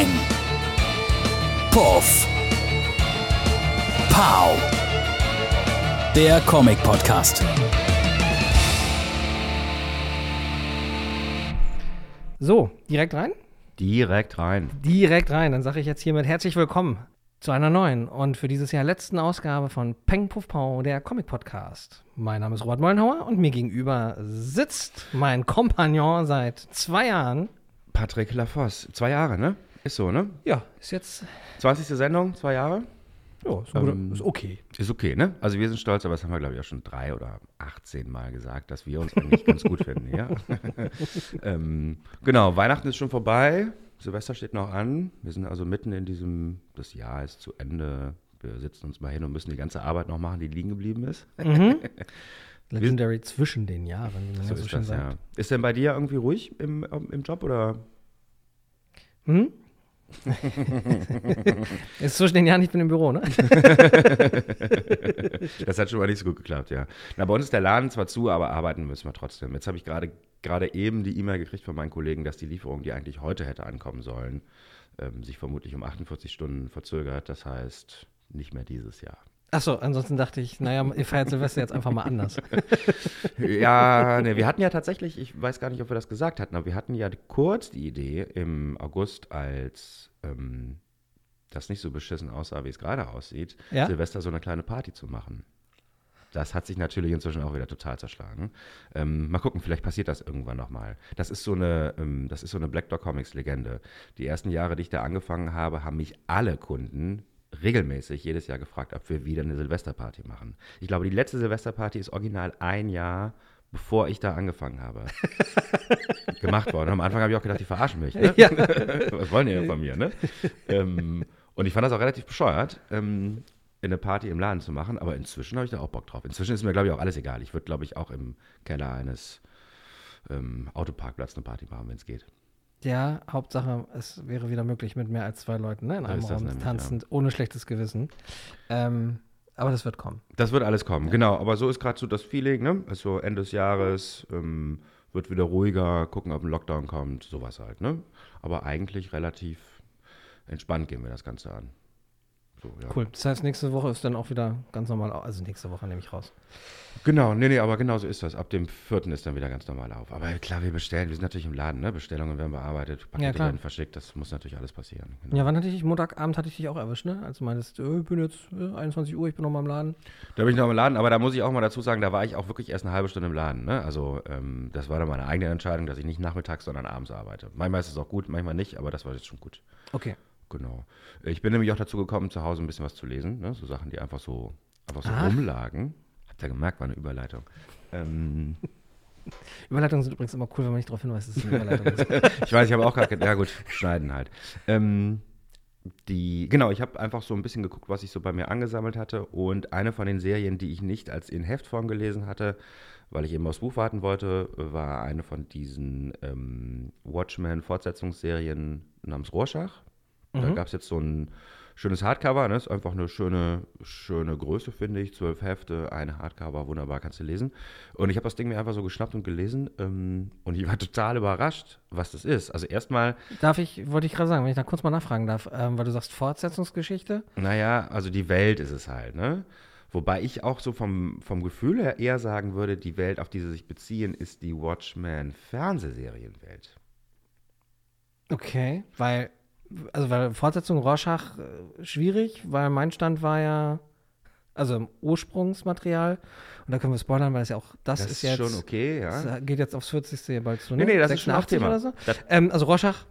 Peng. Puff. Pow. Der Comic-Podcast. So, direkt rein? Direkt rein. Direkt rein. Dann sage ich jetzt hiermit herzlich willkommen zu einer neuen und für dieses Jahr letzten Ausgabe von Peng Puff Pau, der Comic Podcast. Mein Name ist Robert Mollenhauer und mir gegenüber sitzt mein Kompagnon seit zwei Jahren. Patrick Lafosse. Zwei Jahre, ne? Ist so, ne? Ja, ist jetzt. 20. Sendung, zwei Jahre. Ja, ist, Ähm, ist okay. Ist okay, ne? Also wir sind stolz, aber das haben wir, glaube ich, auch schon drei oder 18 Mal gesagt, dass wir uns eigentlich ganz gut finden, ja. ähm, genau, Weihnachten ist schon vorbei. Silvester steht noch an. Wir sind also mitten in diesem, das Jahr ist zu Ende. Wir sitzen uns mal hin und müssen die ganze Arbeit noch machen, die liegen geblieben ist. Legendary zwischen den Jahren, wie man So so ist schön das, sagt. ja. Ist denn bei dir irgendwie ruhig im, im Job oder? Hm? ist zwischen den Jahren, ich bin im Büro, ne? Das hat schon mal nicht so gut geklappt, ja. Na, bei uns ist der Laden zwar zu, aber arbeiten müssen wir trotzdem. Jetzt habe ich gerade gerade eben die E-Mail gekriegt von meinen Kollegen, dass die Lieferung, die eigentlich heute hätte ankommen sollen, ähm, sich vermutlich um 48 Stunden verzögert. Das heißt, nicht mehr dieses Jahr. Achso, ansonsten dachte ich, naja, ihr feiert Silvester jetzt einfach mal anders. Ja, ne, wir hatten ja tatsächlich, ich weiß gar nicht, ob wir das gesagt hatten, aber wir hatten ja kurz die Idee im August, als ähm, das nicht so beschissen aussah, wie es gerade aussieht, Ja? Silvester so eine kleine Party zu machen. Das hat sich natürlich inzwischen auch wieder total zerschlagen. Ähm, mal gucken, vielleicht passiert das irgendwann nochmal. Das ist so eine, ähm, das ist so eine Black Dog Comics Legende. Die ersten Jahre, die ich da angefangen habe, haben mich alle Kunden regelmäßig jedes Jahr gefragt, ob wir wieder eine Silvesterparty machen. Ich glaube, die letzte Silvesterparty ist original ein Jahr, bevor ich da angefangen habe, gemacht worden. Am Anfang habe ich auch gedacht, die verarschen mich. Ne? Ja. Was wollen die denn von mir? Ne? ähm, und ich fand das auch relativ bescheuert, ähm, eine Party im Laden zu machen, aber inzwischen habe ich da auch Bock drauf. Inzwischen ist mir, glaube ich, auch alles egal. Ich würde, glaube ich, auch im Keller eines ähm, Autoparkplatz eine Party machen, wenn es geht. Ja, Hauptsache, es wäre wieder möglich mit mehr als zwei Leuten ne, in einem Raum nämlich, tanzend, ohne schlechtes Gewissen. Ähm, aber das wird kommen. Das wird alles kommen, genau. Aber so ist gerade so das Feeling, ne? Also Ende des Jahres ähm, wird wieder ruhiger, gucken, ob ein Lockdown kommt, sowas halt, ne? Aber eigentlich relativ entspannt gehen wir das Ganze an. So, ja. Cool. Das heißt, nächste Woche ist dann auch wieder ganz normal, also nächste Woche nehme ich raus. Genau, nee, nee, aber genau so ist das. Ab dem 4. ist dann wieder ganz normal auf. Aber klar, wir bestellen, wir sind natürlich im Laden, ne? Bestellungen werden bearbeitet, Pakete klar. werden verschickt, das muss natürlich alles passieren. Genau. Ja, wann hatte ich dich? Montagabend hatte ich dich auch erwischt, ne? Als du meintest, äh, ich bin jetzt äh, 21 Uhr, ich bin noch mal im Laden. Da bin ich noch im Laden, aber da muss ich auch mal dazu sagen, da war ich auch wirklich erst eine halbe Stunde im Laden. Ne? Also ähm, das war dann meine eigene Entscheidung, dass ich nicht nachmittags, sondern abends arbeite. Manchmal ist es auch gut, manchmal nicht, aber das war jetzt schon gut. Okay. Genau. Ich bin nämlich auch dazu gekommen, zu Hause ein bisschen was zu lesen. Ne? So Sachen, die einfach so, einfach so rumlagen. Habt ihr gemerkt, war eine Überleitung. Ähm, Überleitungen sind übrigens immer cool, wenn man nicht darauf hinweist, dass es eine Überleitung ist. ich weiß, ich habe auch gerade, ja gut, schneiden halt. Ähm, die, genau, ich habe einfach so ein bisschen geguckt, was ich so bei mir angesammelt hatte. Und eine von den Serien, die ich nicht als in Heftform gelesen hatte, weil ich eben aufs Buch warten wollte, war eine von diesen ähm, Watchmen-Fortsetzungsserien namens Rorschach. Da Mhm. gab es jetzt so ein schönes Hardcover, ne? ist einfach eine schöne, schöne Größe, finde ich. Zwölf Hefte, eine Hardcover, wunderbar, kannst du lesen. Und ich habe das Ding mir einfach so geschnappt und gelesen. Ähm, und ich war total überrascht, was das ist. Also erstmal, Darf ich, wollte ich gerade sagen, wenn ich da kurz mal nachfragen darf, ähm, weil du sagst Fortsetzungsgeschichte. naja, also die Welt ist es halt, ne? Wobei ich auch so vom, vom Gefühl her eher sagen würde, die Welt, auf die sie sich beziehen, ist die Watchmen-Fernsehserienwelt. Okay, weil, also weil Fortsetzung Rorschach äh, schwierig, weil mein Stand war ja, also im Ursprungsmaterial, und da können wir spoilern, weil es ja auch, das, Das ist jetzt, schon okay, ja. das geht jetzt aufs 40. hier bald zu, Nee, ne? nee, das ist schon auch 86 Thema. oder so. Ähm, also Rorschach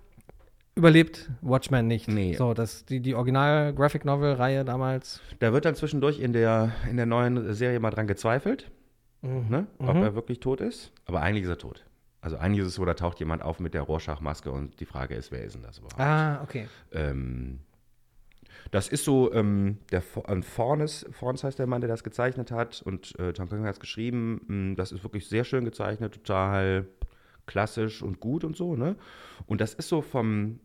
überlebt Watchmen nicht. Nee. So, das, die, die Original-Graphic-Novel-Reihe damals. Da wird dann zwischendurch in der, in der neuen Serie mal dran gezweifelt, ne? ob Mhm. er wirklich tot ist. Aber eigentlich ist er tot. Also eigentlich ist es so, da taucht jemand auf mit der Rorschach-Maske und die Frage ist, wer ist denn das überhaupt? Ah, okay. Ähm, das ist so, ähm, der äh, Fornes, Fornes heißt der Mann, der das gezeichnet hat und äh, Tom King hat es geschrieben. Mm, Das ist wirklich sehr schön gezeichnet, total klassisch und gut und so, ne? Und das ist so vom,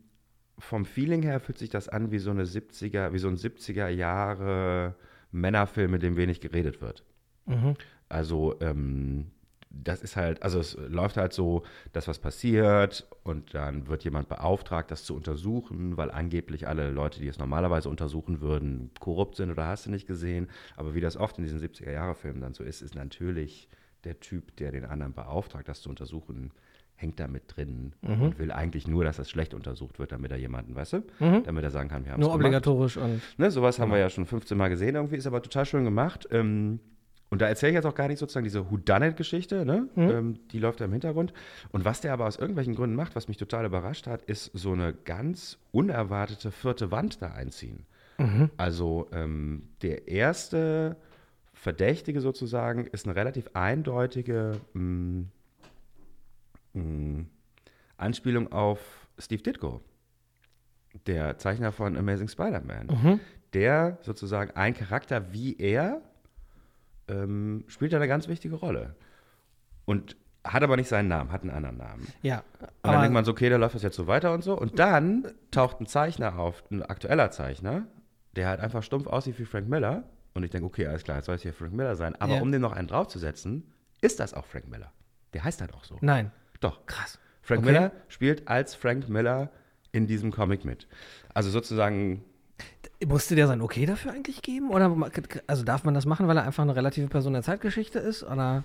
vom Feeling her fühlt sich das an wie so eine 70er, wie so ein 70er Jahre Männerfilm, in dem wenig geredet wird. Mhm. Also ähm, das ist halt, also es läuft halt so, dass was passiert und dann wird jemand beauftragt, das zu untersuchen, weil angeblich alle Leute, die es normalerweise untersuchen würden, korrupt sind oder hast du nicht gesehen. Aber wie das oft in diesen 70er-Jahre-Filmen dann so ist, ist natürlich der Typ, der den anderen beauftragt, das zu untersuchen, hängt da mit drin Mhm. und will eigentlich nur, dass das schlecht untersucht wird, damit er jemanden, weißt du, Mhm. damit er sagen kann, wir haben Nur es gemacht. obligatorisch und. Ne, sowas haben wir ja schon 15 Mal gesehen, irgendwie ist aber total schön gemacht. Ähm, und da erzähle ich jetzt auch gar nicht sozusagen diese Whodunit-Geschichte, ne? Ähm, die läuft da im Hintergrund. Und was der aber aus irgendwelchen Gründen macht, was mich total überrascht hat, ist so eine ganz unerwartete vierte Wand da einziehen. Also ähm, der erste Verdächtige sozusagen ist eine relativ eindeutige mh, mh, Anspielung auf Steve Ditko, der Zeichner von Amazing Spider-Man. Mhm. Der sozusagen ein Charakter wie er ähm, spielt da eine ganz wichtige Rolle. Und hat aber nicht seinen Namen, hat einen anderen Namen. Ja. Und dann denkt man so, okay, da läuft das jetzt so weiter und so. Und dann taucht ein Zeichner auf, ein aktueller Zeichner, der halt einfach stumpf aussieht wie Frank Miller. Und ich denke, okay, alles klar, jetzt soll es hier Frank Miller sein. Aber Ja. um dem noch einen draufzusetzen, ist das auch Frank Miller. Der heißt halt auch so. Nein. Doch. Krass. Frank Okay. Miller spielt als Frank Miller in diesem Comic mit. Also sozusagen Musste der sein Okay dafür eigentlich geben? Oder also darf man das machen, weil er einfach eine relative Person der Zeitgeschichte ist? Oder?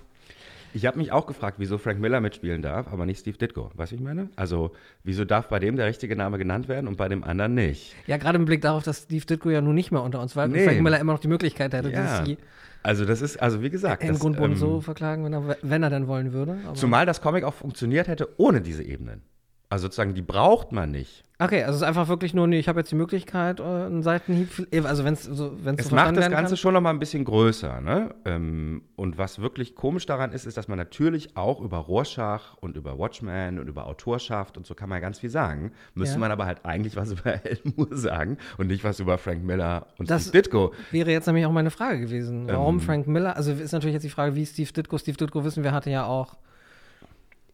Ich habe mich auch gefragt, wieso Frank Miller mitspielen darf, aber nicht Steve Ditko. Weißt du, ich meine? Also, wieso darf bei dem der richtige Name genannt werden und bei dem anderen nicht? Ja, gerade im Blick darauf, dass Steve Ditko ja nun nicht mehr unter uns war, Nee. Frank Miller immer noch die Möglichkeit hätte, Ja. dieses Also, das ist, also wie gesagt, im Grundbuch ähm, so verklagen, wenn er, wenn er denn wollen würde. Zumal das Comic auch funktioniert hätte ohne diese Ebenen. Also sozusagen, die braucht man nicht. okay, also es ist einfach wirklich nur, nee, ich habe jetzt die Möglichkeit, äh, einen Seitenhieb, also wenn es so, wenn's Es macht das Ganze kann. schon noch mal ein bisschen größer. Ne? Ähm, und was wirklich komisch daran ist, ist, dass man natürlich auch über Rorschach und über Watchmen und über Autorschaft und so kann man ja ganz viel sagen. Müsste Ja. man aber halt eigentlich was über Moore sagen und nicht was über Frank Miller und Das- Steve Ditko. Wäre jetzt nämlich auch meine Frage gewesen. Warum Ähm. Frank Miller? Also ist natürlich jetzt die Frage, wie Steve Ditko. Steve Ditko wissen wir, hatte ja auch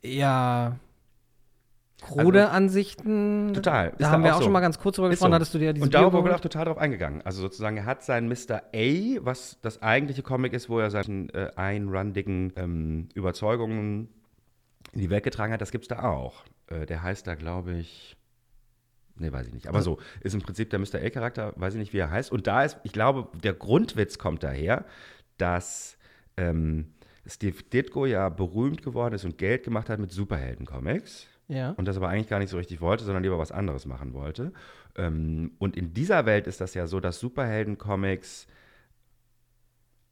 eher krude Ansichten. Total. Da haben wir auch so. schon mal ganz kurz drüber gesprochen, so. hattest du dir diese Und Bio wurde auch total drauf eingegangen. Also sozusagen, er hat seinen Mr. A, was das eigentliche Comic ist, wo er seine äh, einrandigen ähm, Überzeugungen in die Welt getragen hat, das gibt es da auch. Äh, der heißt da, glaube ich, nee, weiß ich nicht. Aber so, ist im Prinzip der Mr. A-Charakter, weiß ich nicht, wie er heißt. Und da ist, ich glaube, der Grundwitz kommt daher, dass ähm, Steve Ditko ja berühmt geworden ist und Geld gemacht hat mit Superhelden-Comics Ja. und das aber eigentlich gar nicht so richtig wollte, sondern lieber was anderes machen wollte. Ähm, und in dieser Welt ist das ja so, dass Superhelden-Comics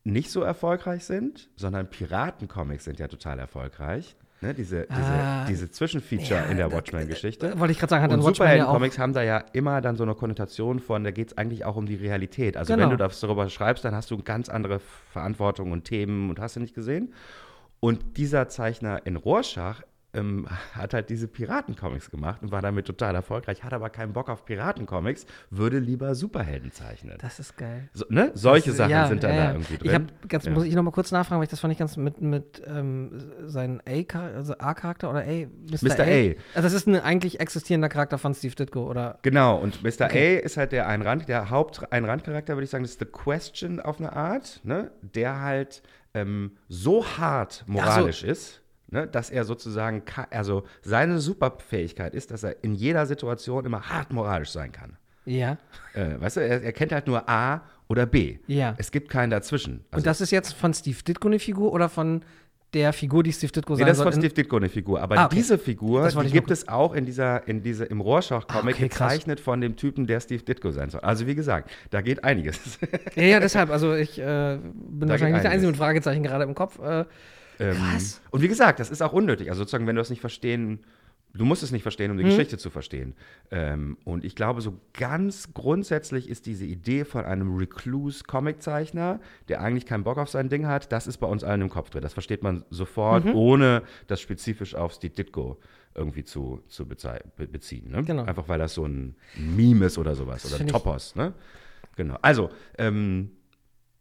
nicht so erfolgreich sind, sondern Piraten-Comics sind ja total erfolgreich. Ne? Diese, diese, Ah, diese Zwischenfeature ja, in der Watchmen-Geschichte. Wollte ich gerade sagen, hat Und dann ja auch. Superhelden-Comics haben da ja immer dann so eine Konnotation von, da geht es eigentlich auch um die Realität. Also Genau. wenn du das darüber schreibst, dann hast du ganz andere Verantwortung und Themen und hast du nicht gesehen. Und dieser Zeichner in Rorschach ähm, hat halt diese Piraten-Comics gemacht und war damit total erfolgreich, hat aber keinen Bock auf Piraten-Comics, würde lieber Superhelden zeichnen. Das ist geil. So, ne? Solche Das- Sachen ja, sind dann ja, da ja. irgendwie drin. Ich habe ganz, muss ich noch mal kurz nachfragen, weil ich das fand ich ganz mit, mit ähm, seinem A, also A-Charakter oder A, Mr. Mr. A. Also das ist ein eigentlich existierender Charakter von Steve Ditko, oder? Genau, und Mr. Okay. A ist halt der ein Rand, der Haupt ein Randcharakter, würde ich sagen, das ist The Question auf eine Art, ne? der halt ähm, so hart moralisch ist, ne? dass er sozusagen, also seine Superfähigkeit ist, dass er in jeder Situation immer hart moralisch sein kann. Ja. Äh, weißt du, er, er kennt halt nur A oder B. Ja. Es gibt keinen dazwischen. Also, Und das ist jetzt von Steve Ditko eine Figur oder von der Figur, die Steve Ditko Nee, sein das ist soll? von Steve Ditko eine Figur. Aber Ah, okay. diese Figur, Das die gibt es auch in dieser, in diese, im Rorschach-Comic Ah, okay, krass. gezeichnet von dem Typen, der Steve Ditko sein soll. Also wie gesagt, da geht einiges. Ja, ja, deshalb. Also ich äh, bin Da wahrscheinlich nicht der Einzige mit Fragezeichen gerade im Kopf. Äh, Ähm, Krass. Und wie gesagt, das ist auch unnötig. Also sozusagen, wenn du das nicht verstehen, du musst es nicht verstehen, um die Geschichte zu verstehen. Ähm, und ich glaube, so ganz grundsätzlich ist diese Idee von einem Recluse-Comiczeichner, der eigentlich keinen Bock auf sein Ding hat, das ist bei uns allen im Kopf drin. Das versteht man sofort, ohne das spezifisch auf Steve Ditko irgendwie zu, zu beziehen. Ne? Genau. Einfach weil das so ein Meme ist oder sowas. Oder ein find ich- Topos. Ne? Genau. Also, ähm,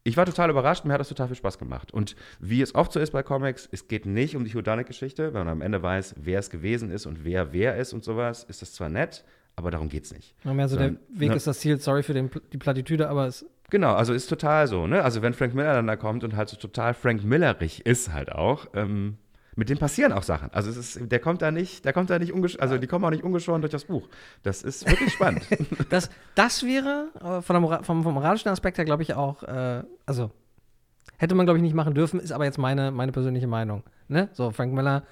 ich war total überrascht, mir hat das total viel Spaß gemacht. Und wie es oft so ist bei Comics, es geht nicht um die Whodunit-Geschichte, wenn man am Ende weiß, wer es gewesen ist und wer wer ist und sowas, ist das zwar nett, aber darum geht es nicht. mehr so der Sondern, Weg ne, ist das Ziel. Sorry für den, die Plattitüde, aber es Genau, also ist total so, ne? Also wenn Frank Miller dann da kommt und halt so total Frank Millerig ist halt auch, ähm, Mit dem passieren auch Sachen. Also es ist, der kommt da nicht, der kommt da nicht ungesch also die kommen auch nicht ungeschoren durch das Buch. Das ist wirklich spannend. Das, das wäre äh, Mora vom, vom moralischen Aspekt her, glaube ich, auch, äh, also hätte man, glaube ich, nicht machen dürfen, ist aber jetzt meine, meine persönliche Meinung. Ne? So, Frank Miller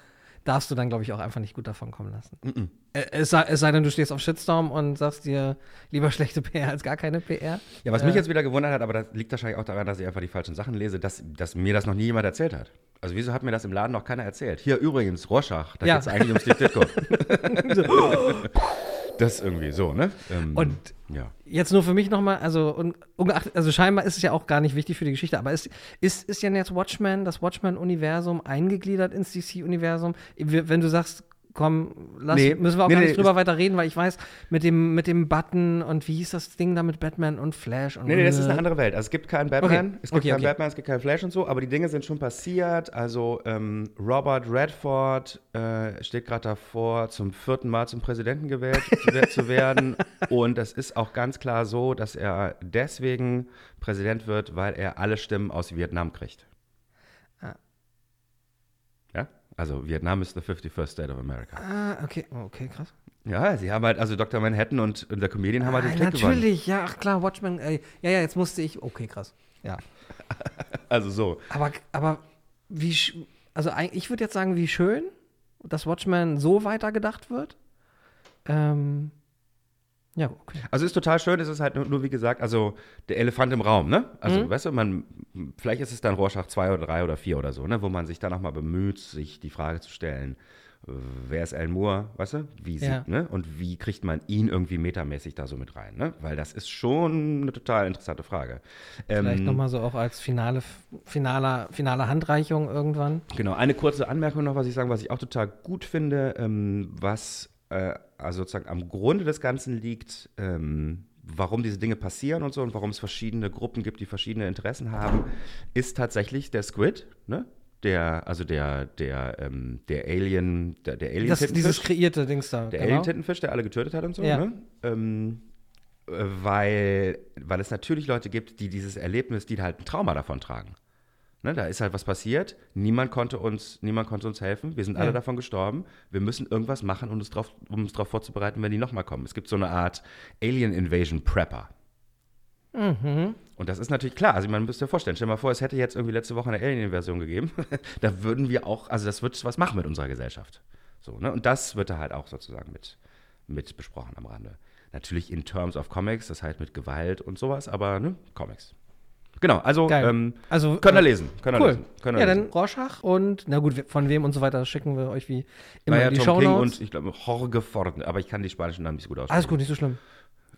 darfst du dann, glaube ich, auch einfach nicht gut davon kommen lassen. Äh, Es, sei, es sei denn, du stehst auf Shitstorm und sagst dir lieber schlechte PR als gar keine PR. Ja, was mich jetzt wieder gewundert hat, aber das liegt wahrscheinlich auch daran, dass ich einfach die falschen Sachen lese, dass, dass mir das noch nie jemand erzählt hat. Also wieso hat mir das im Laden noch keiner erzählt? Hier übrigens, Rorschach, da Ja. geht es eigentlich um Steve Ditko. Das irgendwie so, ne? Ähm, Und ja. Jetzt nur für mich nochmal, also, un, ungeachtet, also scheinbar ist es ja auch gar nicht wichtig für die Geschichte, aber ist, ist, ist ja jetzt Watchmen, das Watchmen-Universum eingegliedert ins DC-Universum? Wenn du sagst, komm, lass, Nee, müssen wir auch nee, gar nee, nicht drüber ist- weiter reden, weil ich weiß, mit dem, mit dem Button und wie hieß das Ding da mit Batman und Flash und Nee, nee, das ist eine andere Welt. Also es gibt keinen Batman, Okay. es gibt Okay, keinen okay. Batman, es gibt keinen Flash und so, aber die Dinge sind schon passiert. Also ähm, Robert Redford äh, steht gerade davor, zum vierten Mal zum Präsidenten gewählt zu werden. Und es ist auch ganz klar so, dass er deswegen Präsident wird, weil er alle Stimmen aus Vietnam kriegt. Ah. Ja, also Vietnam ist the 51st State of America. Ah, okay, okay, krass. Ja, sie haben halt, also Dr. Manhattan und, und der Comedian haben halt den Ah, Krieg gewonnen. natürlich, ja, ach klar, Watchmen, ey, ja, ja, jetzt musste ich, okay, krass, ja. Also so. Aber, aber wie, also ich würde jetzt sagen, wie schön, dass Watchmen so weitergedacht wird. Ähm, ja, okay. Also ist total schön, es ist halt nur, nur wie gesagt, also der Elefant im Raum, ne? Also, Mhm. weißt du, man, vielleicht ist es dann Rorschach 2 oder 3 oder 4 oder so, ne? Wo man sich dann nochmal bemüht, sich die Frage zu stellen, äh, wer ist Alan Moore, weißt du? Wie sieht, Ja. ne? Und wie kriegt man ihn irgendwie metamäßig da so mit rein, ne? Weil das ist schon eine total interessante Frage. Vielleicht Ähm, nochmal so auch als finale, finaler, finale Handreichung irgendwann. Genau, eine kurze Anmerkung noch, was ich sagen, was ich auch total gut finde, ähm, was äh, also sozusagen am Grunde des Ganzen liegt, ähm, warum diese Dinge passieren und so und warum es verschiedene Gruppen gibt, die verschiedene Interessen haben, ist tatsächlich der Squid, ne? Der, also der, der, ähm, der Alien, der, der Alien Das, dieses kreierte Dings da. der genau. Alien-Tintenfisch, der alle getötet hat und so, Ja. ne? Ähm, äh, weil, weil es natürlich Leute gibt, die dieses Erlebnis, die halt ein Trauma davon tragen. Ne, da ist halt was passiert, niemand konnte uns, niemand konnte uns helfen, wir sind alle Ja. davon gestorben, wir müssen irgendwas machen, um uns darauf um uns drauf vorzubereiten, wenn die nochmal kommen. Es gibt so eine Art Alien Invasion Prepper. Mhm. Und das ist natürlich klar, also man müsste sich vorstellen, stell dir mal vor, es hätte jetzt irgendwie letzte Woche eine Alien-Invasion gegeben, da würden wir auch, also das wird was machen mit unserer Gesellschaft. So, ne? Und das wird da halt auch sozusagen mit, mit besprochen am Rande. Natürlich in terms of Comics, das heißt mit Gewalt und sowas, aber ne, Comics. Genau, also ähm, Also, könnt ihr äh, lesen. Könnt ihr Cool. lesen. Könnt ihr Ja, lesen. dann Rorschach und, na gut, von wem und so weiter schicken wir euch wie immer Naja, die Tom King Shownotes. und ich glaube Jorge Ford, aber ich kann die spanischen Namen nicht so gut aussprechen. Alles gut, nicht so schlimm.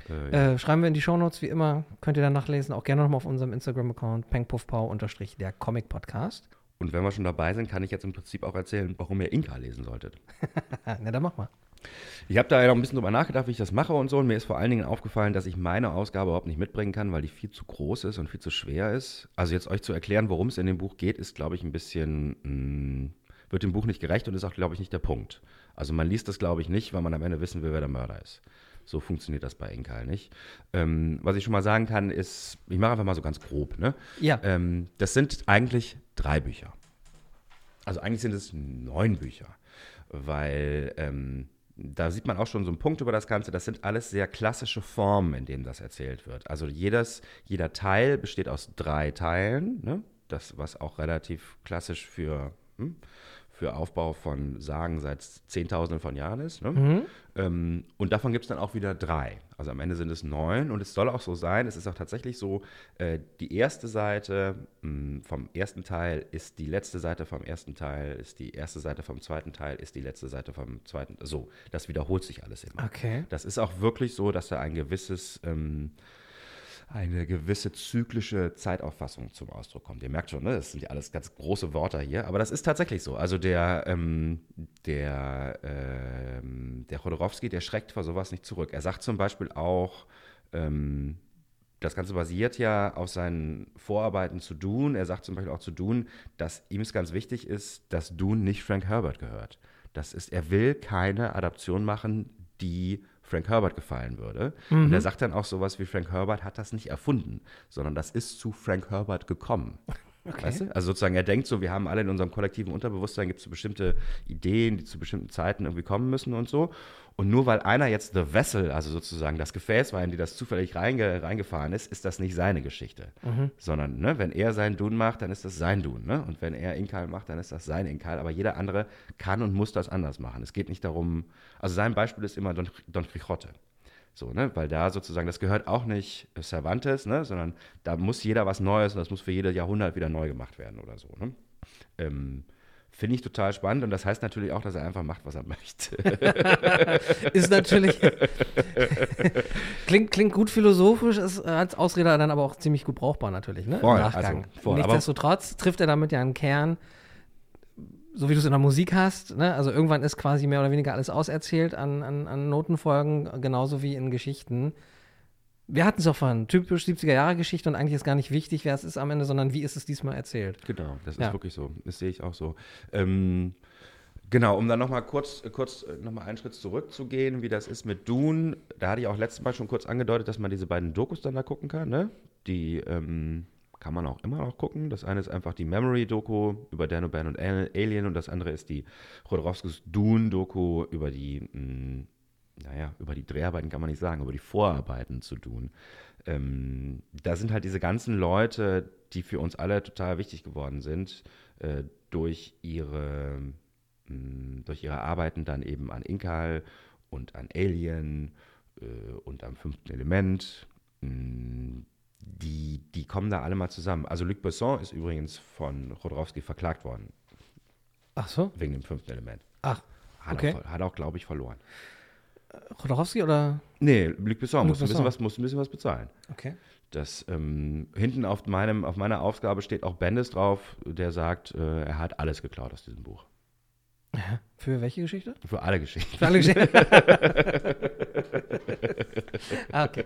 Äh, ja. Äh, schreiben wir in die Shownotes, wie immer. Könnt ihr dann nachlesen. Auch gerne nochmal auf unserem Instagram-Account pengpuffpau unterstrich der Comic-Podcast. Und wenn wir schon dabei sind, kann ich jetzt im Prinzip auch erzählen, warum ihr Inka lesen solltet. Na, dann mach mal. Ich habe da ja noch ein bisschen drüber nachgedacht, wie ich das mache und so. Und mir ist vor allen Dingen aufgefallen, dass ich meine Ausgabe überhaupt nicht mitbringen kann, weil die viel zu groß ist und viel zu schwer ist. Also jetzt euch zu erklären, worum es in dem Buch geht, ist, glaube ich, ein bisschen, mh, wird dem Buch nicht gerecht und ist auch, glaube ich, nicht der Punkt. Also man liest das, glaube ich, nicht, weil man am Ende wissen will, wer der Mörder ist. So funktioniert das bei Inkal nicht. Ähm, was ich schon mal sagen kann, ist, ich mache einfach mal so ganz grob. Ne? Ja. Ähm, das sind eigentlich drei Bücher. Also eigentlich sind es neun Bücher, weil ähm, da sieht man auch schon so einen Punkt über das Ganze. Das sind alles sehr klassische Formen, in denen das erzählt wird. Also jedes, jeder Teil besteht aus drei Teilen. Ne? Das, was auch relativ klassisch für, hm, für Aufbau von Sagen seit Zehntausenden von Jahren ist. Ne? Mhm. Ähm, und davon gibt es dann auch wieder drei. Also am Ende sind es neun und es soll auch so sein, es ist auch tatsächlich so, äh, die erste Seite mh, vom ersten Teil ist die letzte Seite vom ersten Teil, ist die erste Seite vom zweiten Teil, ist die letzte Seite vom zweiten. So, das wiederholt sich alles immer. Okay. Das ist auch wirklich so, dass da ein gewisses, ähm, eine gewisse zyklische Zeitauffassung zum Ausdruck kommt. Ihr merkt schon, ne? das sind ja alles ganz große Worte hier, aber das ist tatsächlich so. Also der, ähm, der, ähm, der Chodorowski, der schreckt vor sowas nicht zurück. Er sagt zum Beispiel auch, ähm, das Ganze basiert ja auf seinen Vorarbeiten zu Dune. Er sagt zum Beispiel auch zu Dune, dass ihm es ganz wichtig ist, dass Dune nicht Frank Herbert gehört. Das ist, er will keine Adaption machen, die Frank Herbert gefallen würde. Und er sagt dann auch sowas wie Frank Herbert hat das nicht erfunden, sondern das ist zu Frank Herbert gekommen. Okay. Weißt du? Also sozusagen, er denkt so, wir haben alle in unserem kollektiven Unterbewusstsein, gibt es so bestimmte Ideen, die zu bestimmten Zeiten irgendwie kommen müssen und so. Und nur weil einer jetzt the vessel, also sozusagen das Gefäß war, in die das zufällig reinge, reingefahren ist, ist das nicht seine Geschichte. Sondern, ne, wenn er seinen Dun macht, dann ist das sein Dun. Ne? Und wenn er Inkal macht, dann ist das sein Inkal. Aber jeder andere kann und muss das anders machen. Es geht nicht darum, also sein Beispiel ist immer Don, Don Quixote. So, ne? Weil da sozusagen, das gehört auch nicht Cervantes, ne? sondern da muss jeder was Neues und das muss für jedes Jahrhundert wieder neu gemacht werden oder so. Ne? Ähm, Finde ich total spannend und das heißt natürlich auch, dass er einfach macht, was er möchte. Ist natürlich. klingt, klingt gut philosophisch, ist als Ausrede dann aber auch ziemlich gut brauchbar natürlich, ne? Voll, Im Nachgang. also, voll, Nichtsdestotrotz trifft er damit ja einen Kern, so wie du es in der Musik hast, ne? Also irgendwann ist quasi mehr oder weniger alles auserzählt an, an, an Notenfolgen, genauso wie in Geschichten. Wir hatten es auch von typisch 70er-Jahre-Geschichte und eigentlich ist gar nicht wichtig, wer es ist am Ende, sondern wie ist es diesmal erzählt. Genau, das Ja. ist wirklich so. Das sehe ich auch so. Ähm, genau, um dann nochmal kurz, kurz nochmal einen Schritt zurückzugehen, wie das ist mit Dune. Da hatte ich auch letztes Mal schon kurz angedeutet, dass man diese beiden Dokus dann da gucken kann. Ne? Die ähm, kann man auch immer noch gucken. Das eine ist einfach die Memory-Doku über Dan O'Bannon und Al- Alien und das andere ist die Rodorowskis Dune-Doku über die, mh, naja, über die Dreharbeiten kann man nicht sagen, über die Vorarbeiten zu Dune. Ähm, da sind halt diese ganzen Leute, die für uns alle total wichtig geworden sind, äh, durch, ihre, mh, durch ihre Arbeiten dann eben an Inkal und an Alien äh, und am fünften Element. Mh, die, die kommen da alle mal zusammen. Also Luc Besson ist übrigens von Rodorowski verklagt worden, Ach so? wegen dem fünften Element. Ach, Hat Okay. auch, hat auch glaube ich, verloren. Chodorowski oder? Nee, Luc Besson Luc muss, ein bisschen Besson. was, muss ein bisschen was bezahlen. Okay. Das, ähm, hinten auf, meinem, auf meiner Aufgabe steht auch Bendis drauf, der sagt, äh, er hat alles geklaut aus diesem Buch. Für welche Geschichte? Für alle Geschichten. Für alle Geschichten. ah, okay.